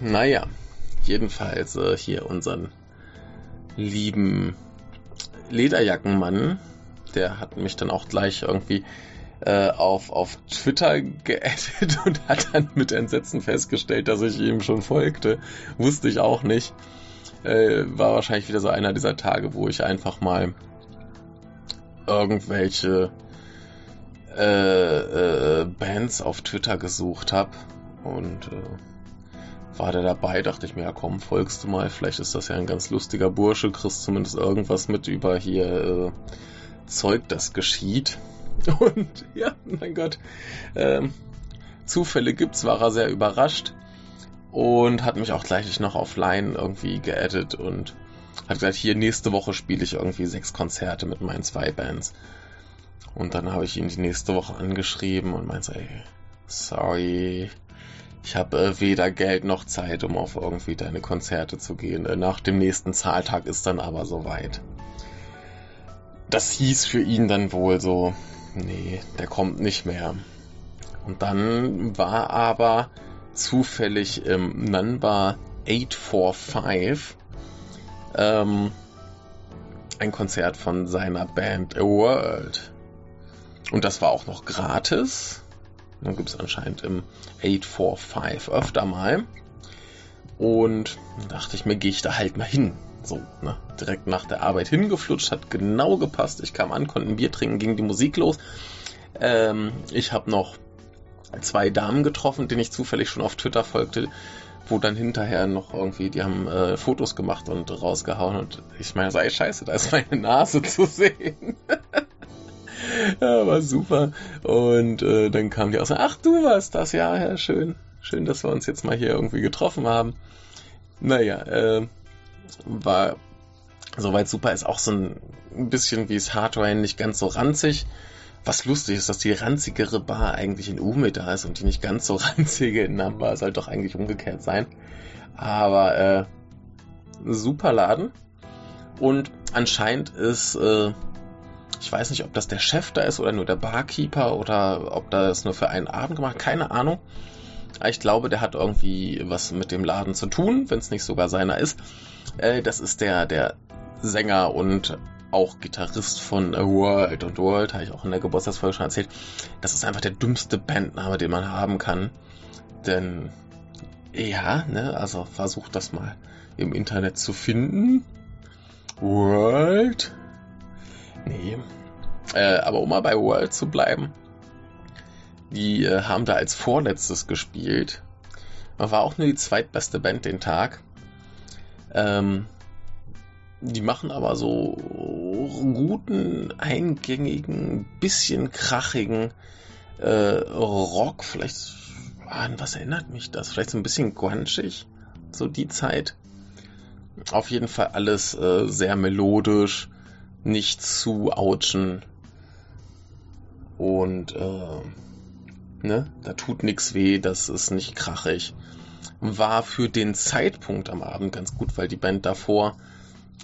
Naja, jedenfalls äh, hier unseren lieben Lederjackenmann, der hat mich dann auch gleich irgendwie auf, auf Twitter geaddet und hat dann mit Entsetzen festgestellt, dass ich ihm schon folgte. Wusste ich auch nicht. Äh, war wahrscheinlich wieder so einer dieser Tage, wo ich einfach mal irgendwelche äh, äh, Bands auf Twitter gesucht habe und äh, war der dabei, dachte ich mir, ja komm, folgst du mal, vielleicht ist das ja ein ganz lustiger Bursche, kriegst zumindest irgendwas mit über hier äh, Zeug, das geschieht. Und ja, mein Gott, ähm, Zufälle gibt's, war er sehr überrascht und hat mich auch gleich noch auf Line irgendwie geaddet und hat gesagt, hier nächste Woche spiele ich irgendwie sechs Konzerte mit meinen zwei Bands. Und dann habe ich ihn die nächste Woche angeschrieben und meinte, ey, sorry, ich habe äh, weder Geld noch Zeit, um auf irgendwie deine Konzerte zu gehen. Äh, nach dem nächsten Zahltag ist dann aber soweit. Das hieß für ihn dann wohl so, nee, der kommt nicht mehr. Und dann war aber zufällig im Number 845 ähm, ein Konzert von seiner Band A World. Und das war auch noch gratis. Dann gibt es anscheinend im 845 öfter mal. Und dachte ich mir, gehe ich da halt mal hin. So, ne? Direkt nach der Arbeit hingeflutscht, hat genau gepasst. Ich kam an, konnte ein Bier trinken, ging die Musik los. Ähm, ich habe noch zwei Damen getroffen, denen ich zufällig schon auf Twitter folgte, wo dann hinterher noch irgendwie, die haben äh, Fotos gemacht und rausgehauen und ich meine, sei scheiße, da ist meine Nase zu sehen. ja, war super. Und äh, dann kam die aus, ach du warst das, ja, ja, schön. Schön, dass wir uns jetzt mal hier irgendwie getroffen haben. Naja, äh, war soweit super. Ist auch so ein bisschen wie es Hardware nicht ganz so ranzig. Was lustig ist, dass die ranzigere Bar eigentlich in Umeda ist und die nicht ganz so ranzige in Namba. Soll doch eigentlich umgekehrt sein. Aber äh, super Laden. Und anscheinend ist, äh, ich weiß nicht, ob das der Chef da ist oder nur der Barkeeper oder ob das nur für einen Abend gemacht, keine Ahnung. Ich glaube, der hat irgendwie was mit dem Laden zu tun, wenn es nicht sogar seiner ist. Äh, das ist der, der Sänger und auch Gitarrist von World. Und World habe ich auch in der Geburtstagsfolge schon erzählt. Das ist einfach der dümmste Bandname, den man haben kann. Denn Ja, ne, also versucht das mal im Internet zu finden. World. Nee. Äh, aber um mal bei World zu bleiben. Die äh, haben da als vorletztes gespielt. War auch nur die zweitbeste Band den Tag. Ähm, die machen aber so guten, eingängigen, bisschen krachigen äh, Rock. Vielleicht, an was erinnert mich das? Vielleicht so ein bisschen grunchig, so die Zeit. Auf jeden Fall alles äh, sehr melodisch, nicht zu ouchen. Und äh, ne, da tut nichts weh, das ist nicht krachig. War für den Zeitpunkt am Abend ganz gut, weil die Band davor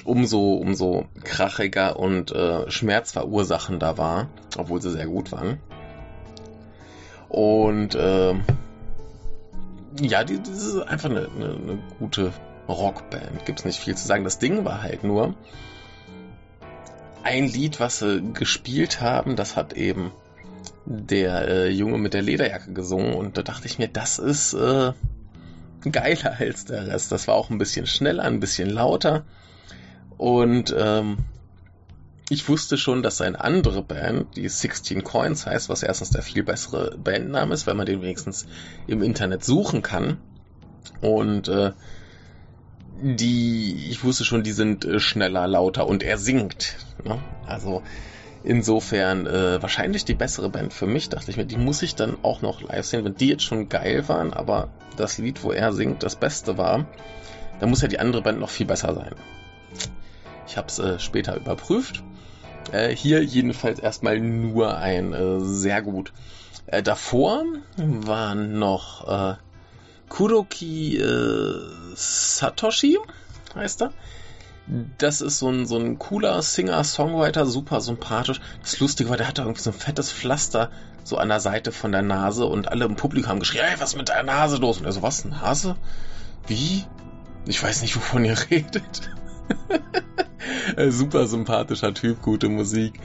umso, umso krachiger und äh, schmerzverursachender war, obwohl sie sehr gut waren. Und äh, ja, die, das ist einfach eine, eine, eine gute Rockband. Gibt's nicht viel zu sagen. Das Ding war halt nur ein Lied, was sie gespielt haben, das hat eben der äh, Junge mit der Lederjacke gesungen und da dachte ich mir, das ist äh, geiler als der Rest. Das war auch ein bisschen schneller, ein bisschen lauter und ähm, ich wusste schon, dass eine andere Band, die 16 Coins heißt, was erstens der viel bessere Bandname ist, weil man den wenigstens im Internet suchen kann. Und äh, die, ich wusste schon, die sind äh, schneller, lauter und er singt. Ne? Also insofern äh, wahrscheinlich die bessere Band für mich, dachte ich mir, die muss ich dann auch noch live sehen. Wenn die jetzt schon geil waren, aber das Lied, wo er singt, das Beste war, dann muss ja die andere Band noch viel besser sein. Ich habe es äh, später überprüft. Äh, hier jedenfalls erstmal nur ein äh, sehr gut. Äh, davor waren noch äh, Kuroki äh, Satoshi, heißt er. Das ist so ein, so ein cooler Singer-Songwriter, super sympathisch. Das Lustige war, der hatte irgendwie so ein fettes Pflaster so an der Seite von der Nase und alle im Publikum haben geschrien, hey, was ist mit deiner Nase los? Und er so, was, Nase? Wie? Ich weiß nicht, wovon ihr redet. super sympathischer Typ, gute Musik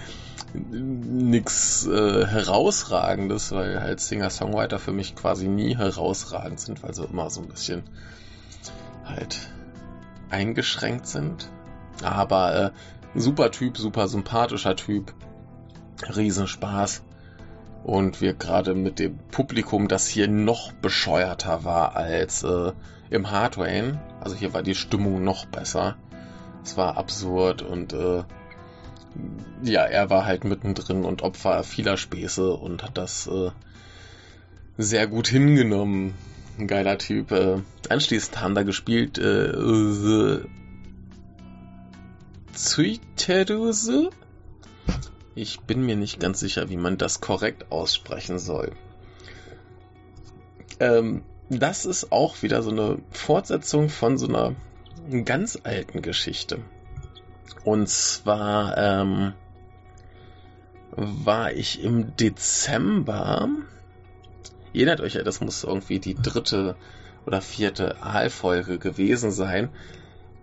nichts äh, herausragendes, weil halt Singer-Songwriter für mich quasi nie herausragend sind, weil sie immer so ein bisschen halt eingeschränkt sind. Aber äh, super Typ, super sympathischer Typ, Riesenspaß. Und wir gerade mit dem Publikum, das hier noch bescheuerter war als äh, im Hardware. Also hier war die Stimmung noch besser. Es war absurd und äh, ja, er war halt mittendrin und Opfer vieler Späße und hat das äh, sehr gut hingenommen. Ein geiler Typ. Äh, anschließend haben da gespielt äh. Ich bin mir nicht ganz sicher, wie man das korrekt aussprechen soll. Ähm, das ist auch wieder so eine Fortsetzung von so einer ganz alten Geschichte. Und zwar ähm, war ich im Dezember. Ihr erinnert euch ja, das muss irgendwie die dritte oder vierte Aalfolge gewesen sein.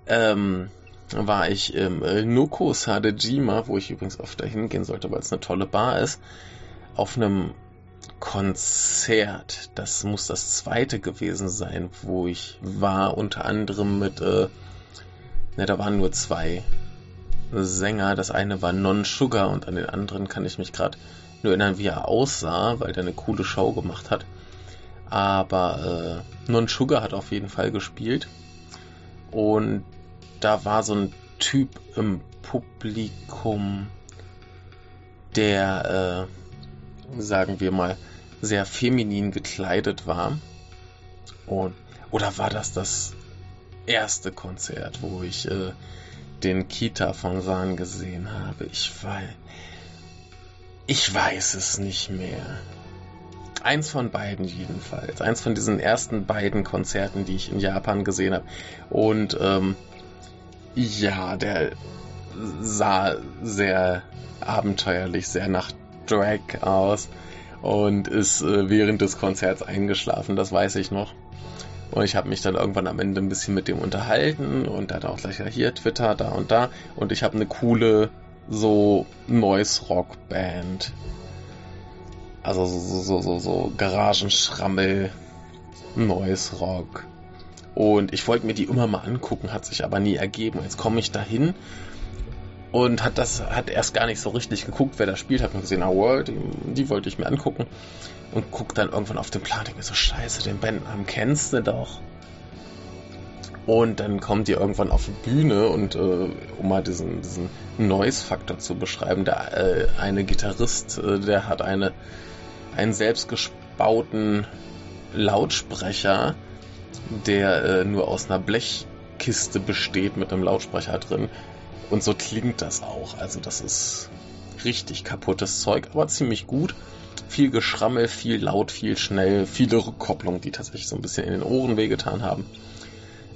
Ähm, war ich im Noko Sadejima, wo ich übrigens öfter hingehen sollte, weil es eine tolle Bar ist, auf einem Konzert. Das muss das zweite gewesen sein, wo ich war, unter anderem mit, äh, ne, da waren nur zwei Sänger. Das eine war Non Sugar und an den anderen kann ich mich gerade nur erinnern, wie er aussah, weil der eine coole Show gemacht hat. Aber äh, Non Sugar hat auf jeden Fall gespielt. Und da war so ein Typ im Publikum, der, äh, sagen wir mal, sehr feminin gekleidet war. Und, oder war das das erste Konzert, wo ich äh, den Kita von San gesehen habe. Ich weiß. Ich weiß es nicht mehr. Eins von beiden jedenfalls. Eins von diesen ersten beiden Konzerten, die ich in Japan gesehen habe. Und ähm, ja, der sah sehr abenteuerlich, sehr nach Drag aus und ist äh, während des Konzerts eingeschlafen, das weiß ich noch. Und ich habe mich dann irgendwann am Ende ein bisschen mit dem unterhalten und er hat auch gleich hier Twitter da und da. Und ich habe eine coole so Noise Rock Band. Also so, so, so, so Garagenschrammel, Noise Rock, Und ich wollte mir die immer mal angucken, hat sich aber nie ergeben. Jetzt komme ich dahin und hat das hat erst gar nicht so richtig geguckt, wer da spielt, hat nur gesehen, ah, World, die, die, wollte ich mir angucken und guckt dann irgendwann auf den Plan, denke mir so, scheiße, den Bandnamen kennst du doch. Und dann kommt ihr irgendwann auf die Bühne und äh, um mal diesen, diesen Noise-Faktor zu beschreiben, der äh, eine Gitarrist, äh, der hat eine einen selbstgebauten Lautsprecher, der äh, nur aus einer Blechkiste besteht mit einem Lautsprecher drin. Und so klingt das auch. Also das ist richtig kaputtes Zeug, aber ziemlich gut. Viel Geschrammel, viel laut, viel schnell, viele Rückkopplungen, die tatsächlich so ein bisschen in den Ohren wehgetan haben.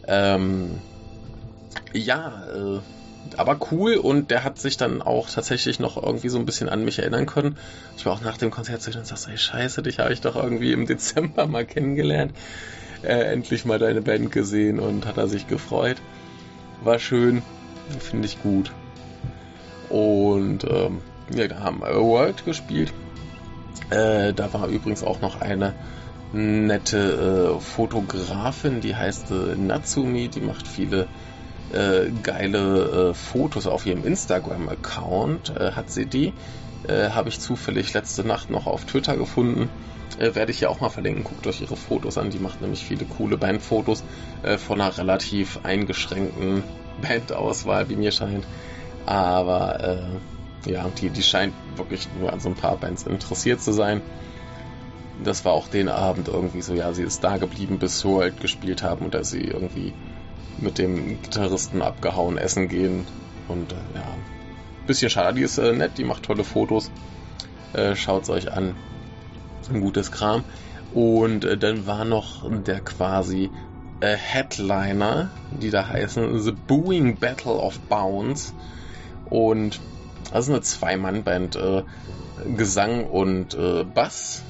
Ähm, ja, äh, aber cool und der hat sich dann auch tatsächlich noch irgendwie so ein bisschen an mich erinnern können. Ich war auch nach dem Konzert zu ihm und sagte, hey scheiße, dich habe ich doch irgendwie im Dezember mal kennengelernt. Äh, endlich mal deine Band gesehen und hat er sich gefreut. War schön, finde ich gut. Und ähm, ja, da haben wir World gespielt. Äh, da war übrigens auch noch eine nette äh, Fotografin, die heißt äh, Natsumi, die macht viele äh, geile äh, Fotos auf ihrem Instagram-Account, äh, hat sie die. Äh, Habe ich zufällig letzte Nacht noch auf Twitter gefunden. werde ich ja auch mal verlinken. Guckt euch ihre Fotos an. Die macht nämlich viele coole Bandfotos von einer relativ eingeschränkten Bandauswahl, wie mir scheint. Aber ja, die, die scheint wirklich nur an so ein paar Bands interessiert zu sein das war auch den Abend irgendwie so, ja, sie ist da geblieben, bis so halt gespielt haben und dass sie irgendwie mit dem Gitarristen abgehauen essen gehen. Und äh, ja, bisschen schade. Die ist äh, nett, die macht tolle Fotos. Äh, Schaut euch an. Ein gutes Kram. Und äh, dann war noch der quasi äh, Headliner, die da heißen The Booing Battle of Bounds. Und das ist eine Zwei-Mann-Band. Äh, Gesang und äh, Bass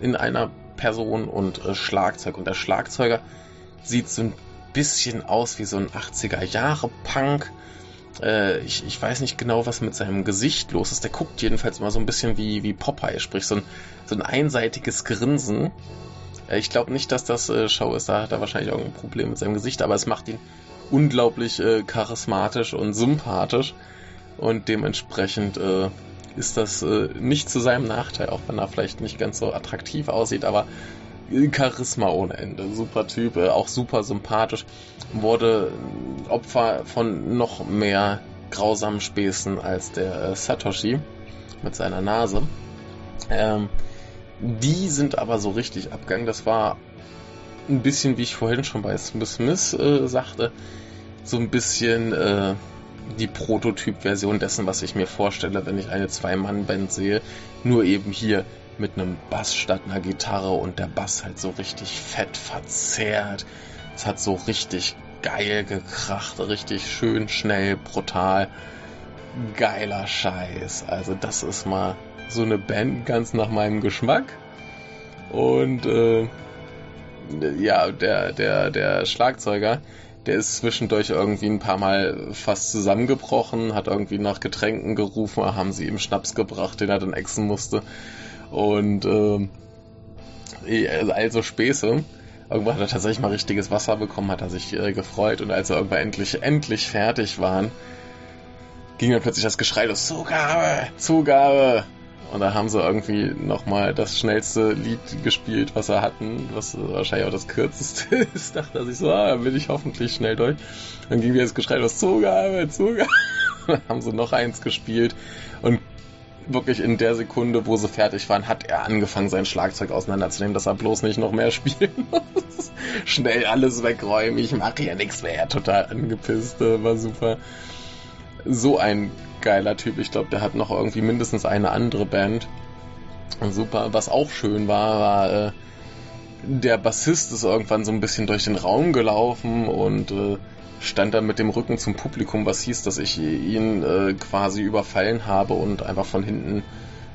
in einer Person und äh, Schlagzeug. Und der Schlagzeuger sieht so ein bisschen aus wie so ein 80er Jahre Punk. Äh, ich, ich weiß nicht genau, was mit seinem Gesicht los ist. Der guckt jedenfalls immer so ein bisschen wie, wie Popeye, sprich so ein, so ein einseitiges Grinsen. Äh, ich glaube nicht, dass das äh, Show ist, da hat er wahrscheinlich irgendein Problem mit seinem Gesicht, aber es macht ihn unglaublich äh, charismatisch und sympathisch und dementsprechend äh, ist das äh, nicht zu seinem Nachteil, auch wenn er vielleicht nicht ganz so attraktiv aussieht, aber Charisma ohne Ende. Super Typ, äh, auch super sympathisch. Wurde Opfer von noch mehr grausamen Späßen als der äh, Satoshi mit seiner Nase. Ähm, die sind aber so richtig abgegangen. Das war ein bisschen, wie ich vorhin schon bei Smith Smith äh, sagte, so ein bisschen äh, die Prototyp-Version dessen, was ich mir vorstelle, wenn ich eine Zwei-Mann-Band sehe. Nur eben hier mit einem Bass statt einer Gitarre und der Bass halt so richtig fett verzerrt. Es hat so richtig geil gekracht, richtig schön, schnell, brutal. Geiler Scheiß. Also das ist mal so eine Band ganz nach meinem Geschmack. Und äh, ja, der, der, der Schlagzeuger, der ist zwischendurch irgendwie ein paar Mal fast zusammengebrochen, hat irgendwie nach Getränken gerufen, haben sie ihm Schnaps gebracht, den er dann exen musste. Und äh, also Späße. Irgendwann hat er tatsächlich mal richtiges Wasser bekommen, hat er sich äh, gefreut und als er irgendwann endlich, endlich fertig waren, ging dann plötzlich das Geschrei los, Zugabe, Zugabe. Und da haben sie irgendwie nochmal das schnellste Lied gespielt, was er hatten, was wahrscheinlich auch das kürzeste ist. Dachte sich so, ah, dann bin ich hoffentlich schnell durch. Dann ging wieder das Geschrei los, Zugabe, Zugabe. dann haben sie noch eins gespielt und wirklich in der Sekunde, wo sie fertig waren, hat er angefangen, sein Schlagzeug auseinanderzunehmen, dass er bloß nicht noch mehr spielen muss. Schnell alles wegräumen, ich mache ja nichts mehr. Total angepisst, äh, war super. So ein geiler Typ. Ich glaube, der hat noch irgendwie mindestens eine andere Band. Super. Was auch schön war, war, äh, der Bassist ist irgendwann so ein bisschen durch den Raum gelaufen und äh, stand dann mit dem Rücken zum Publikum, was hieß, dass ich ihn äh, quasi überfallen habe und einfach von hinten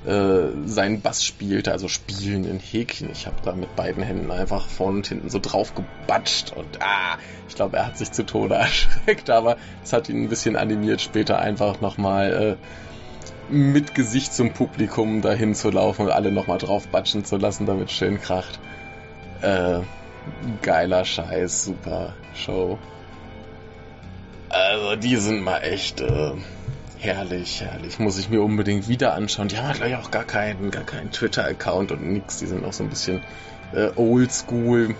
äh, seinen Bass spielte, also spielen in Häkchen. Ich habe da mit beiden Händen einfach vorne und hinten so drauf gebatscht und ah, ich glaube, er hat sich zu Tode erschreckt, aber es hat ihn ein bisschen animiert, später einfach nochmal äh, mit Gesicht zum Publikum dahin zu laufen und alle nochmal drauf batschen zu lassen, damit schön kracht. Äh, geiler Scheiß, super Show. Also die sind mal echt äh, herrlich, herrlich. Muss ich mir unbedingt wieder anschauen. Die haben halt gleich auch gar keinen, gar keinen Twitter-Account und nix. Die sind auch so ein bisschen äh, oldschool.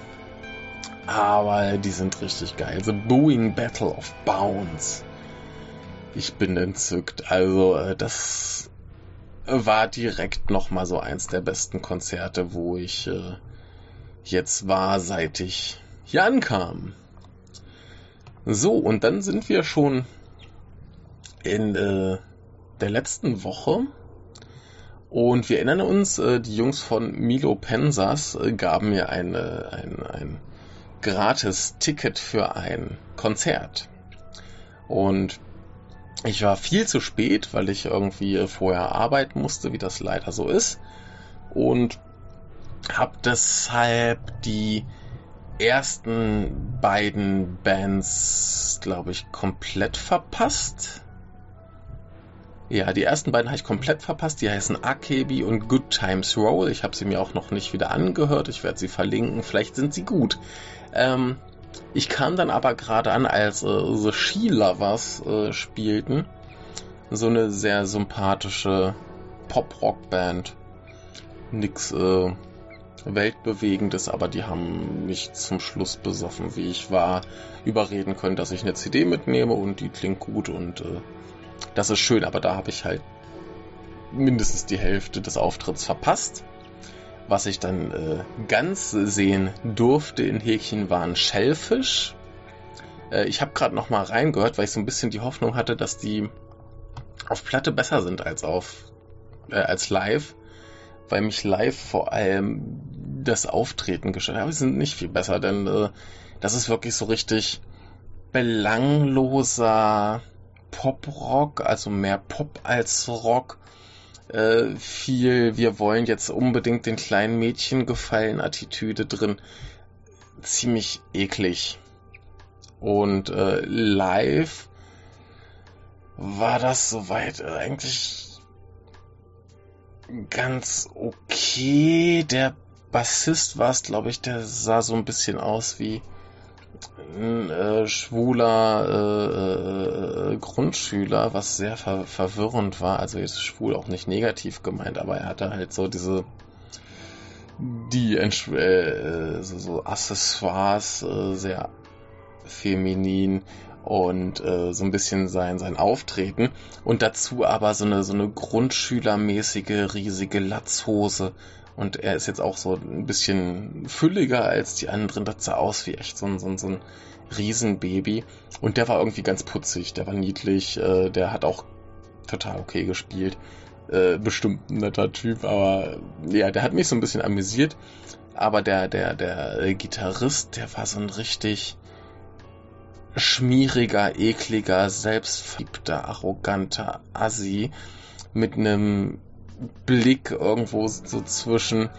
Aber die sind richtig geil. The Booing Battle of Bounds. Ich bin entzückt. Also äh, das war direkt nochmal so eins der besten Konzerte, wo ich äh, jetzt war, seit ich hier ankam. So, und dann sind wir schon in äh, der letzten Woche. Und wir erinnern uns, äh, die Jungs von Milo Pensas äh, gaben mir eine, ein, ein gratis Ticket für ein Konzert. Und ich war viel zu spät, weil ich irgendwie vorher arbeiten musste, wie das leider so ist. Und habe deshalb die ersten beiden Bands, glaube ich, komplett verpasst. Ja, die ersten beiden habe ich komplett verpasst. Die heißen Akebi und Good Times Roll. Ich habe sie mir auch noch nicht wieder angehört. Ich werde sie verlinken. Vielleicht sind sie gut. Ähm, ich kam dann aber gerade an, als äh, The She Lovers äh, spielten. So eine sehr sympathische Pop-Rock-Band. Nix äh, Weltbewegendes, aber die haben mich zum Schluss besoffen, wie ich war, überreden können, dass ich eine CD mitnehme und die klingt gut und äh, das ist schön, aber da habe ich halt mindestens die Hälfte des Auftritts verpasst. Was ich dann äh, ganz sehen durfte in Häkchen waren Shellfish. Äh, ich habe gerade noch mal reingehört, weil ich so ein bisschen die Hoffnung hatte, dass die auf Platte besser sind als auf äh, als live, weil mich live vor allem das Auftreten gestört hat. Aber sie sind nicht viel besser, denn äh, das ist wirklich so richtig belangloser Pop-Rock, also mehr Pop als Rock äh, viel, wir wollen jetzt unbedingt den kleinen Mädchen gefallen, Attitüde drin. Ziemlich eklig. Und äh, live war das soweit eigentlich ganz okay. Der Bassist war es, glaube ich, der sah so ein bisschen aus wie ein äh, schwuler äh, äh, Grundschüler, was sehr ver verwirrend war. Also jetzt schwul auch nicht negativ gemeint, aber er hatte halt so diese die äh, so, so Accessoires äh, sehr feminin und äh, so ein bisschen sein sein Auftreten und dazu aber so eine so eine Grundschülermäßige riesige Latzhose und er ist jetzt auch so ein bisschen fülliger als die anderen. Das sah aus wie echt so ein, so ein, so ein Riesenbaby. Und der war irgendwie ganz putzig, der war niedlich, äh, der hat auch total okay gespielt. Äh, bestimmt ein netter Typ, aber ja, der hat mich so ein bisschen amüsiert. Aber der, der, der äh, Gitarrist, der war so ein richtig schmieriger, ekliger, selbstverliebter, arroganter Assi mit einem Blick irgendwo so zwischen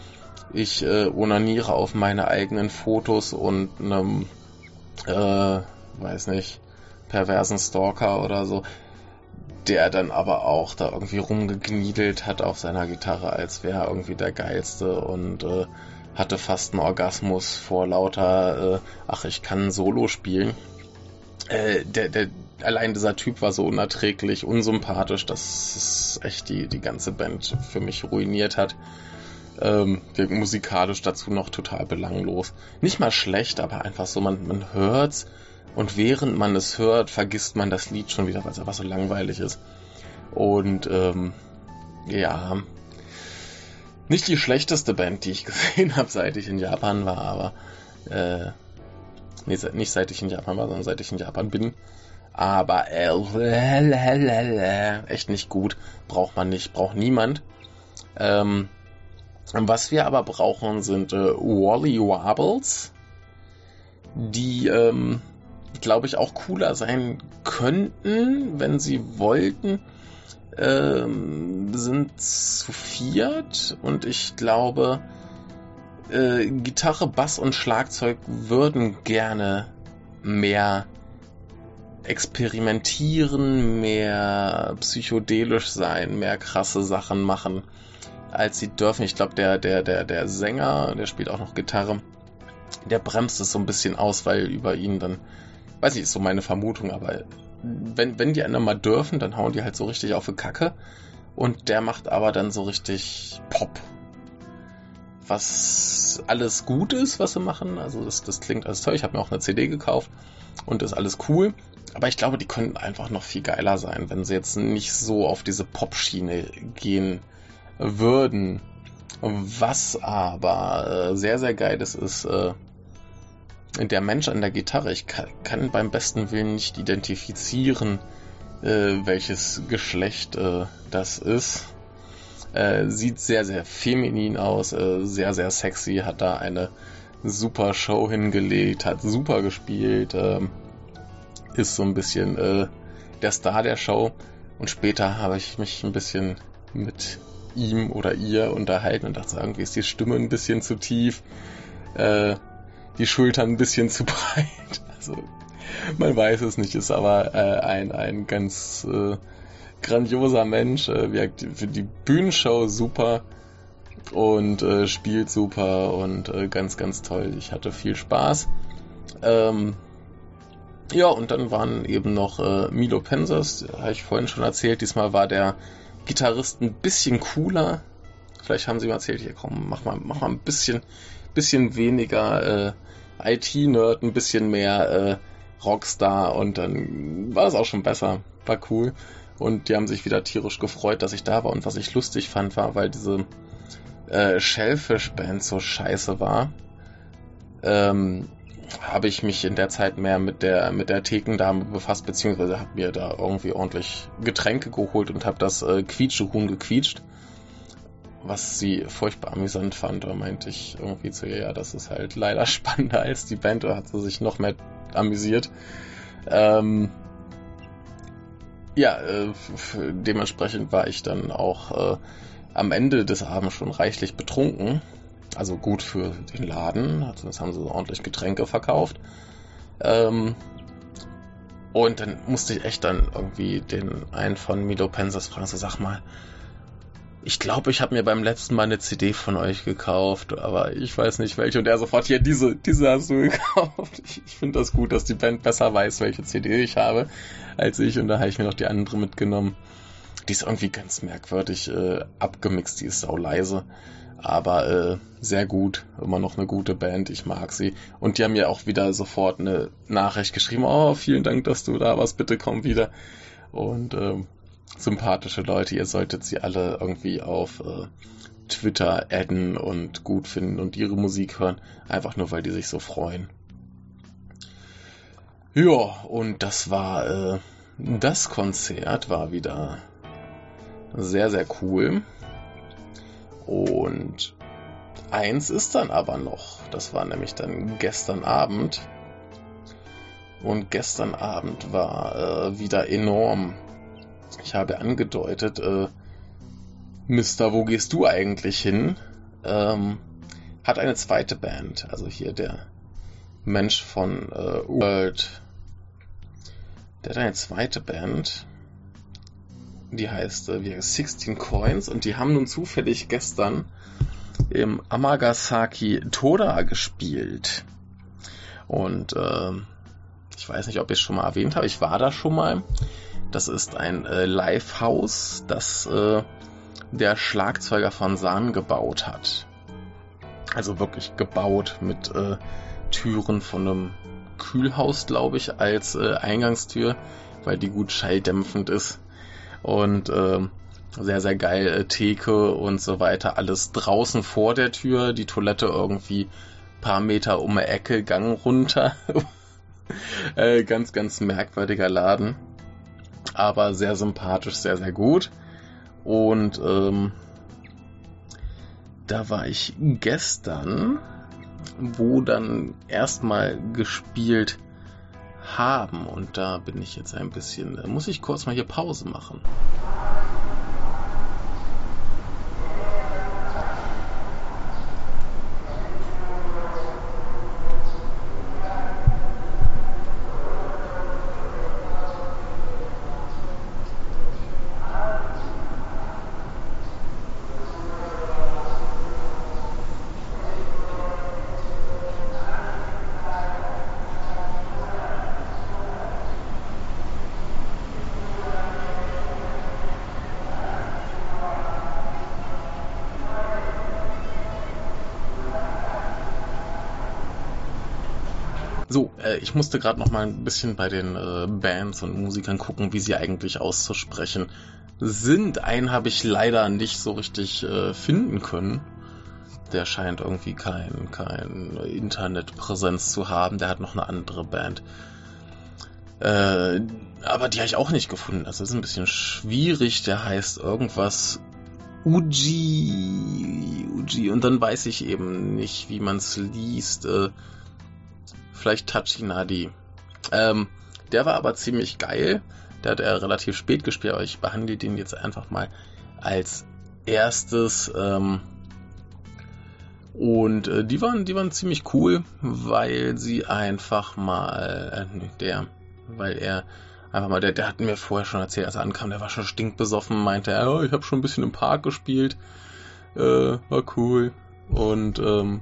ich äh, onaniere auf meine eigenen Fotos und einem, äh, weiß nicht, perversen Stalker oder so, der dann aber auch da irgendwie rumgegniedelt hat auf seiner Gitarre, als wäre er irgendwie der Geilste und äh, hatte fast einen Orgasmus vor lauter, äh, ach, ich kann Solo spielen. Äh, der, der, allein dieser Typ war so unerträglich, unsympathisch, dass es echt die, die ganze Band für mich ruiniert hat. Ähm, musikalisch dazu noch total belanglos. Nicht mal schlecht, aber einfach so, man, man hört's und während man es hört, vergisst man das Lied schon wieder, weil es einfach so langweilig ist. Und ähm, ja, nicht die schlechteste Band, die ich gesehen habe, seit ich in Japan war, aber äh, nee, nicht seit ich in Japan war, sondern seit ich in Japan bin aber echt nicht gut. Braucht man nicht, braucht niemand. Ähm, was wir aber brauchen, sind äh, Wally Wobbles, die, ähm, glaube ich, auch cooler sein könnten, wenn sie wollten. Ähm, sind zu viert und ich glaube, äh, Gitarre, Bass und Schlagzeug würden gerne mehr experimentieren, mehr psychedelisch sein, mehr krasse Sachen machen, als sie dürfen. Ich glaube, der, der, der, der Sänger, der spielt auch noch Gitarre, der bremst es so ein bisschen aus, weil über ihn dann, weiß ich, ist so meine Vermutung, aber wenn, wenn die anderen mal dürfen, dann hauen die halt so richtig auf die Kacke. Und der macht aber dann so richtig Pop. Was alles gut ist, was sie machen. Also das, das klingt alles toll. Ich habe mir auch eine CD gekauft und ist alles cool. Aber ich glaube, die könnten einfach noch viel geiler sein, wenn sie jetzt nicht so auf diese Pop-Schiene gehen würden. Was aber äh, sehr, sehr geil ist, ist äh, der Mensch an der Gitarre. Ich kann, kann beim besten Willen nicht identifizieren, äh, welches Geschlecht äh, das ist. Äh, sieht sehr, sehr feminin aus, äh, sehr, sehr sexy, hat da eine super Show hingelegt, hat super gespielt, ähm, ist so ein bisschen äh, der Star der Show. Und später habe ich mich ein bisschen mit ihm oder ihr unterhalten und dachte, irgendwie ist die Stimme ein bisschen zu tief, äh, die Schultern ein bisschen zu breit. Also man weiß es nicht, ist aber äh, ein, ein ganz äh, grandioser Mensch, äh, für die Bühnenshow super und äh, spielt super und äh, ganz, ganz toll. Ich hatte viel Spaß. Ähm, ja, und dann waren eben noch äh, Milo Pensers, habe ich vorhin schon erzählt. Diesmal war der Gitarrist ein bisschen cooler. Vielleicht haben sie mir erzählt, hier komm, mach mal, mach mal ein bisschen, bisschen weniger äh, IT-Nerd, ein bisschen mehr äh, Rockstar und dann war es auch schon besser. War cool. Und die haben sich wieder tierisch gefreut, dass ich da war. Und was ich lustig fand, war, weil diese äh, Shellfish-Band so scheiße war, ähm, habe ich mich in der Zeit mehr mit der mit der Thekendame befasst, beziehungsweise habe mir da irgendwie ordentlich Getränke geholt und habe das äh, Quietschehuhn gequietscht, was sie furchtbar amüsant fand. Da meinte ich irgendwie zu ihr, ja, das ist halt leider spannender als die Band. Da hat sie sich noch mehr amüsiert. Ähm, ja, äh, dementsprechend war ich dann auch äh, am Ende des Abends schon reichlich betrunken also gut für den Laden. Also das haben sie ordentlich Getränke verkauft. Ähm, und dann musste ich echt dann irgendwie den einen von Milo Pensas fragen, so sag mal, ich glaube, ich habe mir beim letzten Mal eine CD von euch gekauft, aber ich weiß nicht welche. Und er sofort, hier, diese, diese hast du gekauft. Ich, ich finde das gut, dass die Band besser weiß, welche CD ich habe, als ich. Und da habe ich mir noch die andere mitgenommen. Die ist irgendwie ganz merkwürdig äh, abgemixt, die ist sau leise aber äh, sehr gut, immer noch eine gute Band, ich mag sie. Und die haben mir auch wieder sofort eine Nachricht geschrieben, oh, vielen Dank, dass du da warst, bitte komm wieder. Und äh, sympathische Leute, ihr solltet sie alle irgendwie auf äh, Twitter adden und gut finden und ihre Musik hören, einfach nur weil die sich so freuen. Ja, und das war äh, das Konzert war wieder sehr, sehr cool. Und eins ist dann aber noch. Das war nämlich dann gestern Abend. Und gestern Abend war äh, wieder enorm. Ich habe angedeutet, äh, Mister, wo gehst du eigentlich hin? Ähm, hat eine zweite Band. Also hier der Mensch von äh, World. Der hat eine zweite Band die heißt äh, wie 16 Coins und die haben nun zufällig gestern im Amagasaki Toda gespielt. Und äh, ich weiß nicht, ob ich es schon mal erwähnt habe, ich war da schon mal. Das ist ein äh, Livehouse, das äh, der Schlagzeuger von Sahn gebaut hat. Also wirklich gebaut mit äh, Türen von einem Kühlhaus, glaube ich, als äh, Eingangstür, weil die gut schalldämpfend ist und äh, sehr, sehr geil, äh, Theke und so weiter, alles draußen vor der Tür, die Toilette irgendwie paar Meter um die Ecke, Gang runter. äh, ganz, ganz merkwürdiger Laden, aber sehr sympathisch, sehr, sehr gut. Und ähm, da war ich gestern, wo dann erstmal gespielt haben. Und da bin ich jetzt ein bisschen, muss ich kurz mal hier Pause machen. Ich musste gerade noch mal ein bisschen bei den äh, Bands und Musikern gucken, wie sie eigentlich auszusprechen sind. Einen habe ich leider nicht so richtig äh, finden können. Der scheint irgendwie kein, kein Internetpräsenz zu haben. Der hat noch eine andere Band. Äh, aber die habe ich auch nicht gefunden. Das ist ein bisschen schwierig. Der heißt irgendwas Uji. Uji. Und dann weiß ich eben nicht, wie man es liest. Äh, vielleicht Tachinadi. Ähm, der war aber ziemlich geil. Der hat er relativ spät gespielt, aber ich behandle den jetzt einfach mal als erstes. Ähm, und äh, die waren, die waren ziemlich cool, weil sie einfach mal, äh, der, weil er einfach mal, der, der hat mir vorher schon erzählt, als er ankam, der war schon stinkbesoffen, meinte er, oh, ich habe schon ein bisschen im Park gespielt, äh, war cool. Und ähm,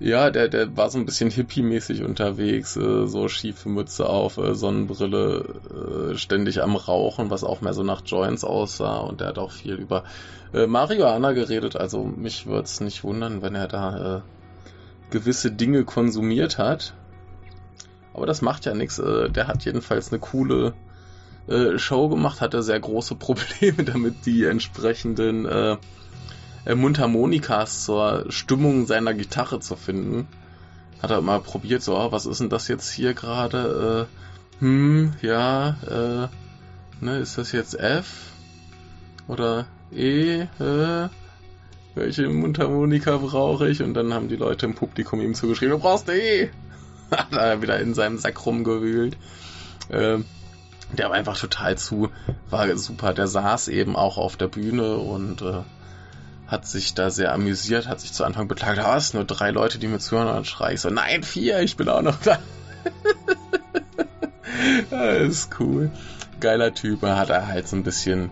ja, der, der war so ein bisschen hippie-mäßig unterwegs, äh, so schiefe Mütze auf, äh, Sonnenbrille, äh, ständig am Rauchen, was auch mehr so nach Joints aussah. Und der hat auch viel über äh, Marihuana geredet. Also mich würde es nicht wundern, wenn er da äh, gewisse Dinge konsumiert hat. Aber das macht ja nichts. Äh, der hat jedenfalls eine coole äh, Show gemacht, hatte sehr große Probleme damit, die entsprechenden äh, Mundharmonikas zur Stimmung seiner Gitarre zu finden. Hat er mal probiert, so, oh, was ist denn das jetzt hier gerade? Äh, hm, ja, äh, ne, ist das jetzt F? Oder E? Äh, welche Mundharmonika brauche ich? Und dann haben die Leute im Publikum ihm zugeschrieben, du brauchst E! Hat er wieder in seinem Sack rumgewühlt. Äh, der war einfach total zu, war super. Der saß eben auch auf der Bühne und äh, hat sich da sehr amüsiert, hat sich zu Anfang beklagt, ah, es nur drei Leute, die mir zuhören, und dann schrei ich so, nein, vier, ich bin auch noch da. das ist cool. Geiler Typ, er hat er halt so ein bisschen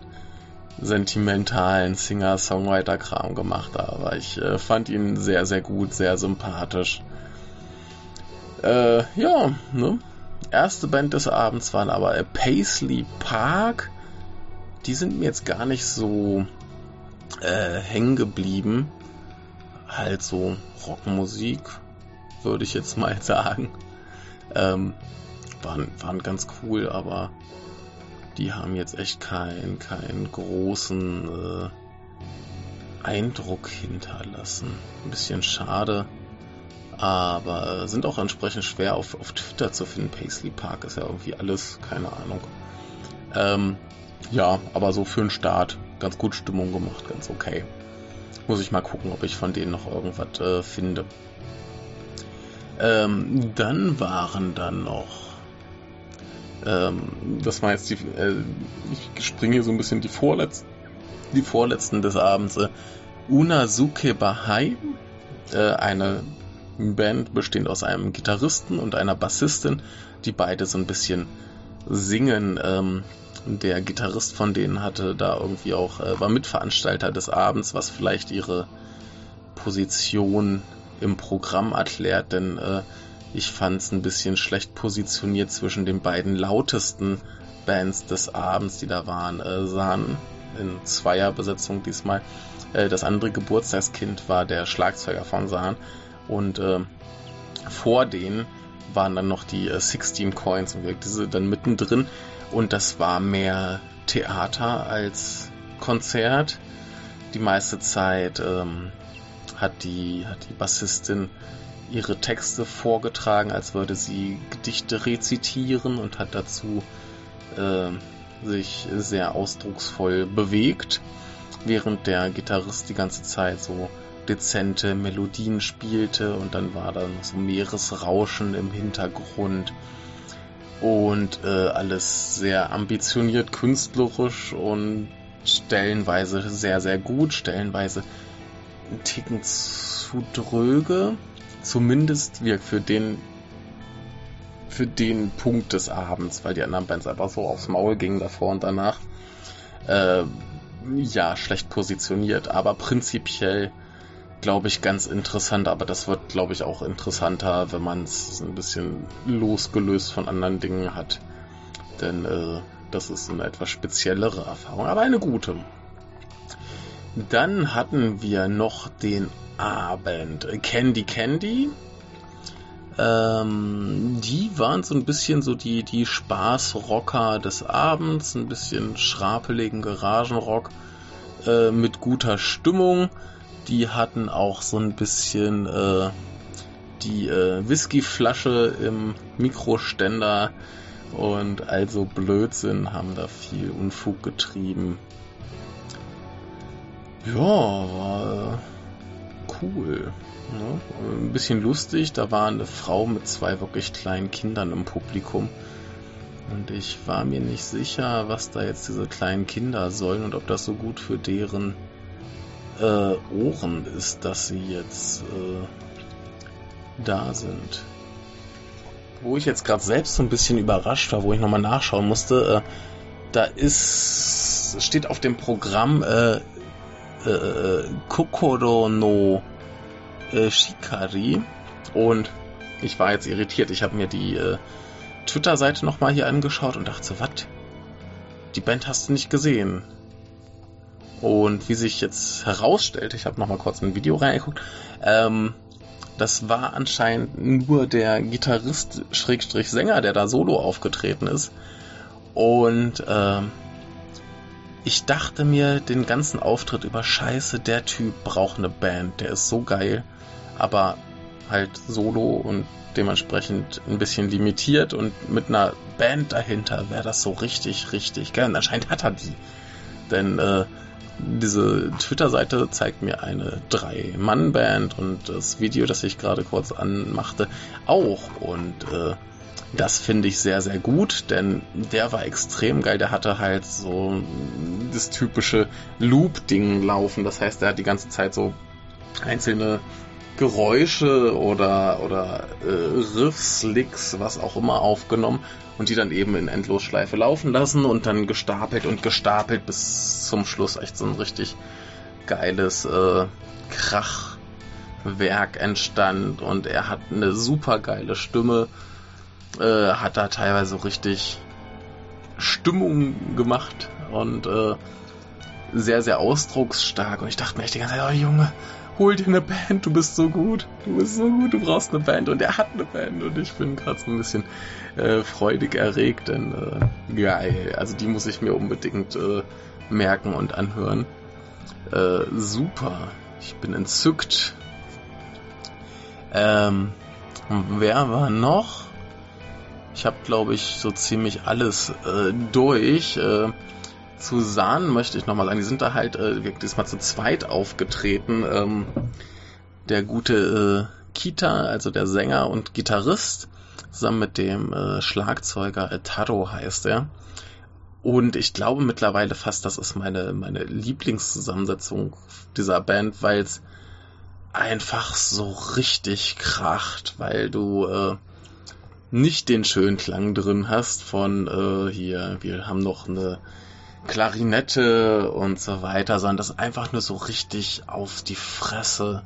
sentimentalen Singer-Songwriter-Kram gemacht, aber ich äh, fand ihn sehr, sehr gut, sehr sympathisch. Äh, ja, ne? Erste Band des Abends waren aber Paisley Park. Die sind mir jetzt gar nicht so äh, hängen geblieben. Halt so Rockmusik, würde ich jetzt mal sagen. Ähm, waren, waren ganz cool, aber die haben jetzt echt keinen keinen großen äh, Eindruck hinterlassen. Ein bisschen schade, aber sind auch entsprechend schwer auf, auf Twitter zu finden. Paisley Park ist ja irgendwie alles, keine Ahnung. Ähm, ja, aber so für den Start ganz gut Stimmung gemacht, ganz okay. Muss ich mal gucken, ob ich von denen noch irgendwas äh, finde. Ähm, dann waren dann noch. Ähm, das war jetzt die. Äh, ich springe hier so ein bisschen die vorletzten, die vorletzten des Abends. Äh, Unazuke Bahai, äh, eine Band bestehend aus einem Gitarristen und einer Bassistin, die beide so ein bisschen singen. Ähm, der Gitarrist von denen hatte da irgendwie auch, äh, war Mitveranstalter des Abends, was vielleicht ihre Position im Programm erklärt, denn äh, ich fand es ein bisschen schlecht positioniert zwischen den beiden lautesten Bands des Abends, die da waren. Äh, sahen in Zweierbesetzung diesmal. Äh, das andere Geburtstagskind war der Schlagzeuger von Sahn und äh, vor denen waren dann noch die äh, 16 Coins und diese dann mittendrin und das war mehr Theater als Konzert. Die meiste Zeit ähm, hat, die, hat die Bassistin ihre Texte vorgetragen, als würde sie Gedichte rezitieren und hat dazu äh, sich sehr ausdrucksvoll bewegt, während der Gitarrist die ganze Zeit so dezente Melodien spielte und dann war da noch so Meeresrauschen im Hintergrund und äh, alles sehr ambitioniert künstlerisch und stellenweise sehr, sehr gut, stellenweise ein Ticken zu dröge. Zumindest wirkt für den für den Punkt des Abends, weil die anderen Bands einfach so aufs Maul gingen davor und danach. Äh, ja, schlecht positioniert, aber prinzipiell glaube ich, ganz interessant, aber das wird, glaube ich, auch interessanter, wenn man es ein bisschen losgelöst von anderen Dingen hat. Denn äh, das ist eine etwas speziellere Erfahrung, aber eine gute. Dann hatten wir noch den Abend Candy Candy. Ähm, die waren so ein bisschen so die, die Spaßrocker des Abends, ein bisschen schrapeligen Garagenrock äh, mit guter Stimmung. Die hatten auch so ein bisschen äh, die äh, Whiskyflasche im Mikroständer und also Blödsinn haben da viel Unfug getrieben. Ja, war cool. Ne? Ein bisschen lustig, da war eine Frau mit zwei wirklich kleinen Kindern im Publikum. Und ich war mir nicht sicher, was da jetzt diese kleinen Kinder sollen und ob das so gut für deren äh, Ohren ist, dass sie jetzt äh, da sind. Wo ich jetzt gerade selbst so ein bisschen überrascht war, wo ich nochmal nachschauen musste, äh, da ist, steht auf dem Programm äh, äh, Kokoro no äh, Shikari und ich war jetzt irritiert. Ich habe mir die äh, Twitter-Seite nochmal hier angeschaut und dachte, was? Die Band hast du nicht gesehen. Und wie sich jetzt herausstellt, ich habe nochmal kurz ein Video reingeguckt, ähm, das war anscheinend nur der Gitarrist Schrägstrich Sänger, der da solo aufgetreten ist. Und ähm, ich dachte mir den ganzen Auftritt über Scheiße, der Typ braucht eine Band, der ist so geil, aber halt solo und dementsprechend ein bisschen limitiert und mit einer Band dahinter wäre das so richtig, richtig geil. Und anscheinend hat er die. Denn äh, diese Twitter-Seite zeigt mir eine Drei-Mann-Band und das Video, das ich gerade kurz anmachte, auch. Und äh, das finde ich sehr, sehr gut, denn der war extrem geil. Der hatte halt so das typische Loop-Ding laufen. Das heißt, der hat die ganze Zeit so einzelne Geräusche oder, oder äh, Riffs, Licks, was auch immer aufgenommen und die dann eben in Endlosschleife laufen lassen und dann gestapelt und gestapelt bis zum Schluss echt so ein richtig geiles äh, Krachwerk entstand und er hat eine super geile Stimme, äh, hat da teilweise richtig Stimmung gemacht und äh, sehr, sehr ausdrucksstark und ich dachte mir echt die ganze Zeit, oh Junge, hol dir eine Band, du bist so gut, du bist so gut, du brauchst eine Band und er hat eine Band und ich bin gerade so ein bisschen äh, freudig erregt, denn äh, geil, also die muss ich mir unbedingt äh, merken und anhören. Äh, super, ich bin entzückt. Ähm, wer war noch? Ich habe, glaube ich, so ziemlich alles äh, durch. Äh, zu Sahn möchte ich nochmal sagen, die sind da halt äh, diesmal zu zweit aufgetreten. Ähm, der gute äh, Kita, also der Sänger und Gitarrist, zusammen mit dem äh, Schlagzeuger Taro heißt er. Und ich glaube mittlerweile fast, das ist meine, meine Lieblingszusammensetzung dieser Band, weil es einfach so richtig kracht, weil du äh, nicht den schönen Klang drin hast von äh, hier, wir haben noch eine Klarinette und so weiter, sondern das einfach nur so richtig auf die Fresse.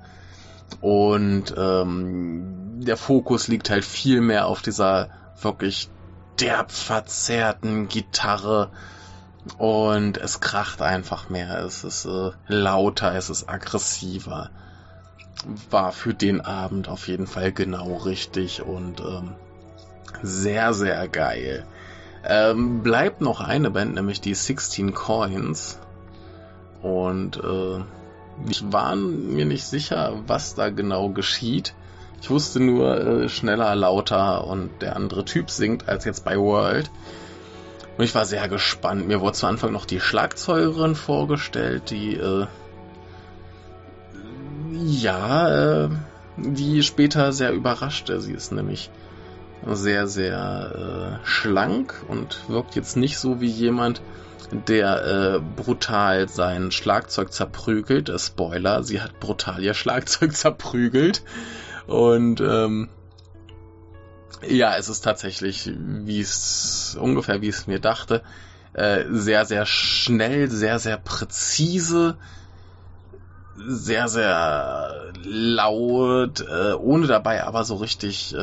Und ähm, der Fokus liegt halt viel mehr auf dieser wirklich derb verzerrten Gitarre. Und es kracht einfach mehr. Es ist äh, lauter, es ist aggressiver. War für den Abend auf jeden Fall genau richtig und ähm, sehr, sehr geil. Ähm, bleibt noch eine Band, nämlich die 16 Coins. Und äh, ich war mir nicht sicher, was da genau geschieht. Ich wusste nur äh, schneller, lauter und der andere Typ singt als jetzt bei World. Und ich war sehr gespannt. Mir wurde zu Anfang noch die Schlagzeugerin vorgestellt, die äh, ja, äh, die später sehr überraschte. Sie ist nämlich sehr, sehr äh, schlank und wirkt jetzt nicht so wie jemand, der äh, brutal sein Schlagzeug zerprügelt. Äh, Spoiler, sie hat brutal ihr Schlagzeug zerprügelt. Und ähm, ja, es ist tatsächlich, wie es ungefähr wie es mir dachte, äh, sehr, sehr schnell, sehr, sehr präzise, sehr, sehr laut, äh, ohne dabei aber so richtig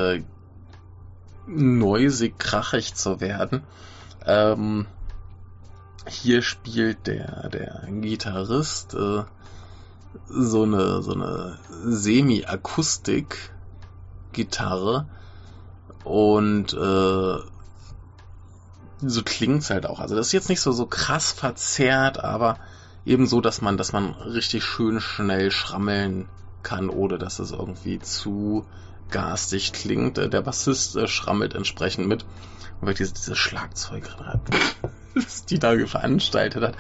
neusig, krachig zu werden. Ähm, hier spielt der, der Gitarrist äh, so eine, so eine Semi-Akustik Gitarre und äh, so klingt's halt auch. Also das ist jetzt nicht so so krass verzerrt, aber eben so, dass man, dass man richtig schön schnell schrammeln kann, ohne dass es irgendwie zu garstig klingt. Äh, der Bassist äh, schrammelt entsprechend mit. Und weil diese, diese Schlagzeug die da veranstaltet hat,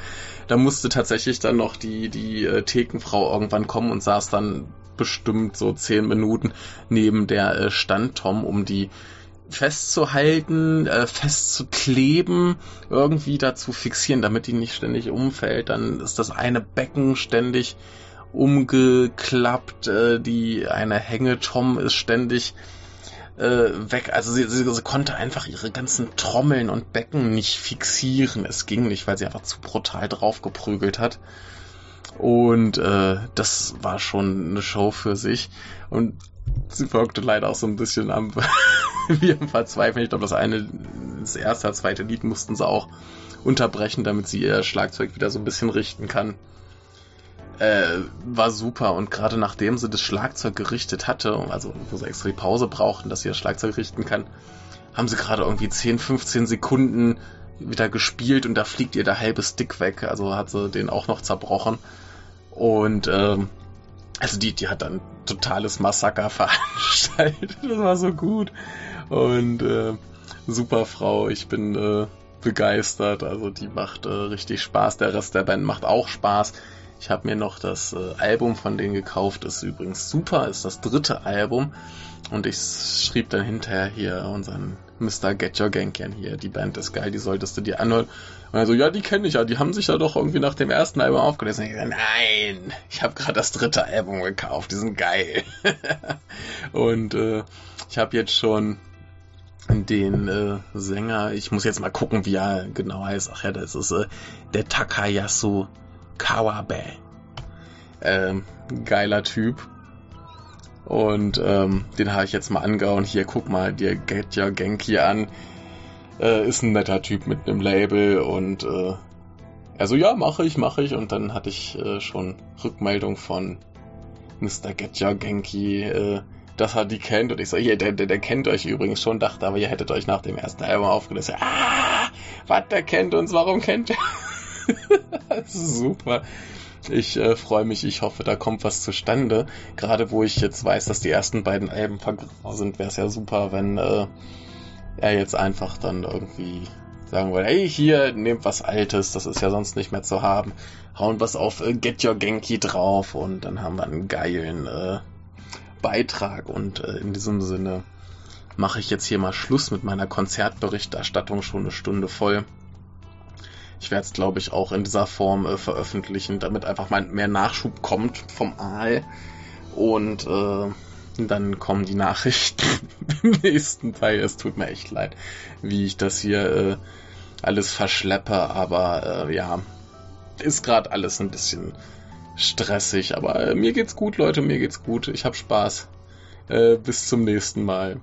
da musste tatsächlich dann noch die, die äh, Thekenfrau irgendwann kommen und saß dann bestimmt so zehn Minuten neben der Standtom, um die festzuhalten, äh, festzukleben, irgendwie dazu fixieren, damit die nicht ständig umfällt. Dann ist das eine Becken ständig umgeklappt, äh, die eine Hängetom ist ständig äh, weg. Also sie, sie, sie konnte einfach ihre ganzen Trommeln und Becken nicht fixieren. Es ging nicht, weil sie einfach zu brutal draufgeprügelt hat. Und äh, das war schon eine Show für sich. Und sie wirkte leider auch so ein bisschen am, wie am Verzweifeln. Ich glaube, das eine, das erste, zweite Lied mussten sie auch unterbrechen, damit sie ihr Schlagzeug wieder so ein bisschen richten kann. Äh, war super und gerade nachdem sie das Schlagzeug gerichtet hatte, also wo sie extra die Pause brauchten, dass sie das Schlagzeug richten kann, haben sie gerade irgendwie 10, 15 Sekunden wieder gespielt und da fliegt ihr der halbe Stick weg, also hat sie den auch noch zerbrochen. Und ähm, also die, die hat dann totales Massaker veranstaltet. Das war so gut. Und äh, super Frau, ich bin äh, begeistert. Also die macht äh, richtig Spaß. Der Rest der Band macht auch Spaß. Ich habe mir noch das äh, Album von denen gekauft. Ist übrigens super. Ist das dritte Album. Und ich schrieb dann hinterher hier unseren Mr. Get Your Genkian hier. Die Band ist geil, die solltest du dir anhören. Und er so, ja, die kenne ich ja, die haben sich ja doch irgendwie nach dem ersten Album aufgelesen. Ich so, nein, ich habe gerade das dritte Album gekauft, die sind geil. und äh, ich habe jetzt schon den äh, Sänger, ich muss jetzt mal gucken, wie er genau heißt. Ach ja, das ist äh, der Takayasu Kawabe. Ähm, geiler Typ. Und ähm, den habe ich jetzt mal angehauen. Hier, guck mal dir Get Your Genki an. Äh, ist ein netter Typ mit einem Label und äh, er so, ja, mache ich, mache ich. Und dann hatte ich äh, schon Rückmeldung von Mr. Get Your Genki, äh, dass er die kennt. Und ich so, hier, der, der, der kennt euch übrigens schon, dachte aber, ihr hättet euch nach dem ersten Album aufgelöst. Ah, was, der kennt uns, warum kennt er? super. Ich äh, freue mich, ich hoffe, da kommt was zustande. Gerade wo ich jetzt weiß, dass die ersten beiden Alben vergriffen sind, wäre es ja super, wenn äh, er jetzt einfach dann irgendwie sagen würde, hey, hier, nehmt was Altes, das ist ja sonst nicht mehr zu haben. Hauen was auf äh, Get Your Genki drauf und dann haben wir einen geilen äh, Beitrag. Und äh, in diesem Sinne mache ich jetzt hier mal Schluss mit meiner Konzertberichterstattung schon eine Stunde voll. Ich werde es, glaube ich, auch in dieser Form äh, veröffentlichen, damit einfach mal mehr Nachschub kommt vom Aal. Und äh, dann kommen die Nachrichten im nächsten Teil. Es tut mir echt leid, wie ich das hier äh, alles verschleppe, aber äh, ja, ist gerade alles ein bisschen stressig. Aber äh, mir geht's gut, Leute, mir geht's gut. Ich habe Spaß. Äh, bis zum nächsten Mal.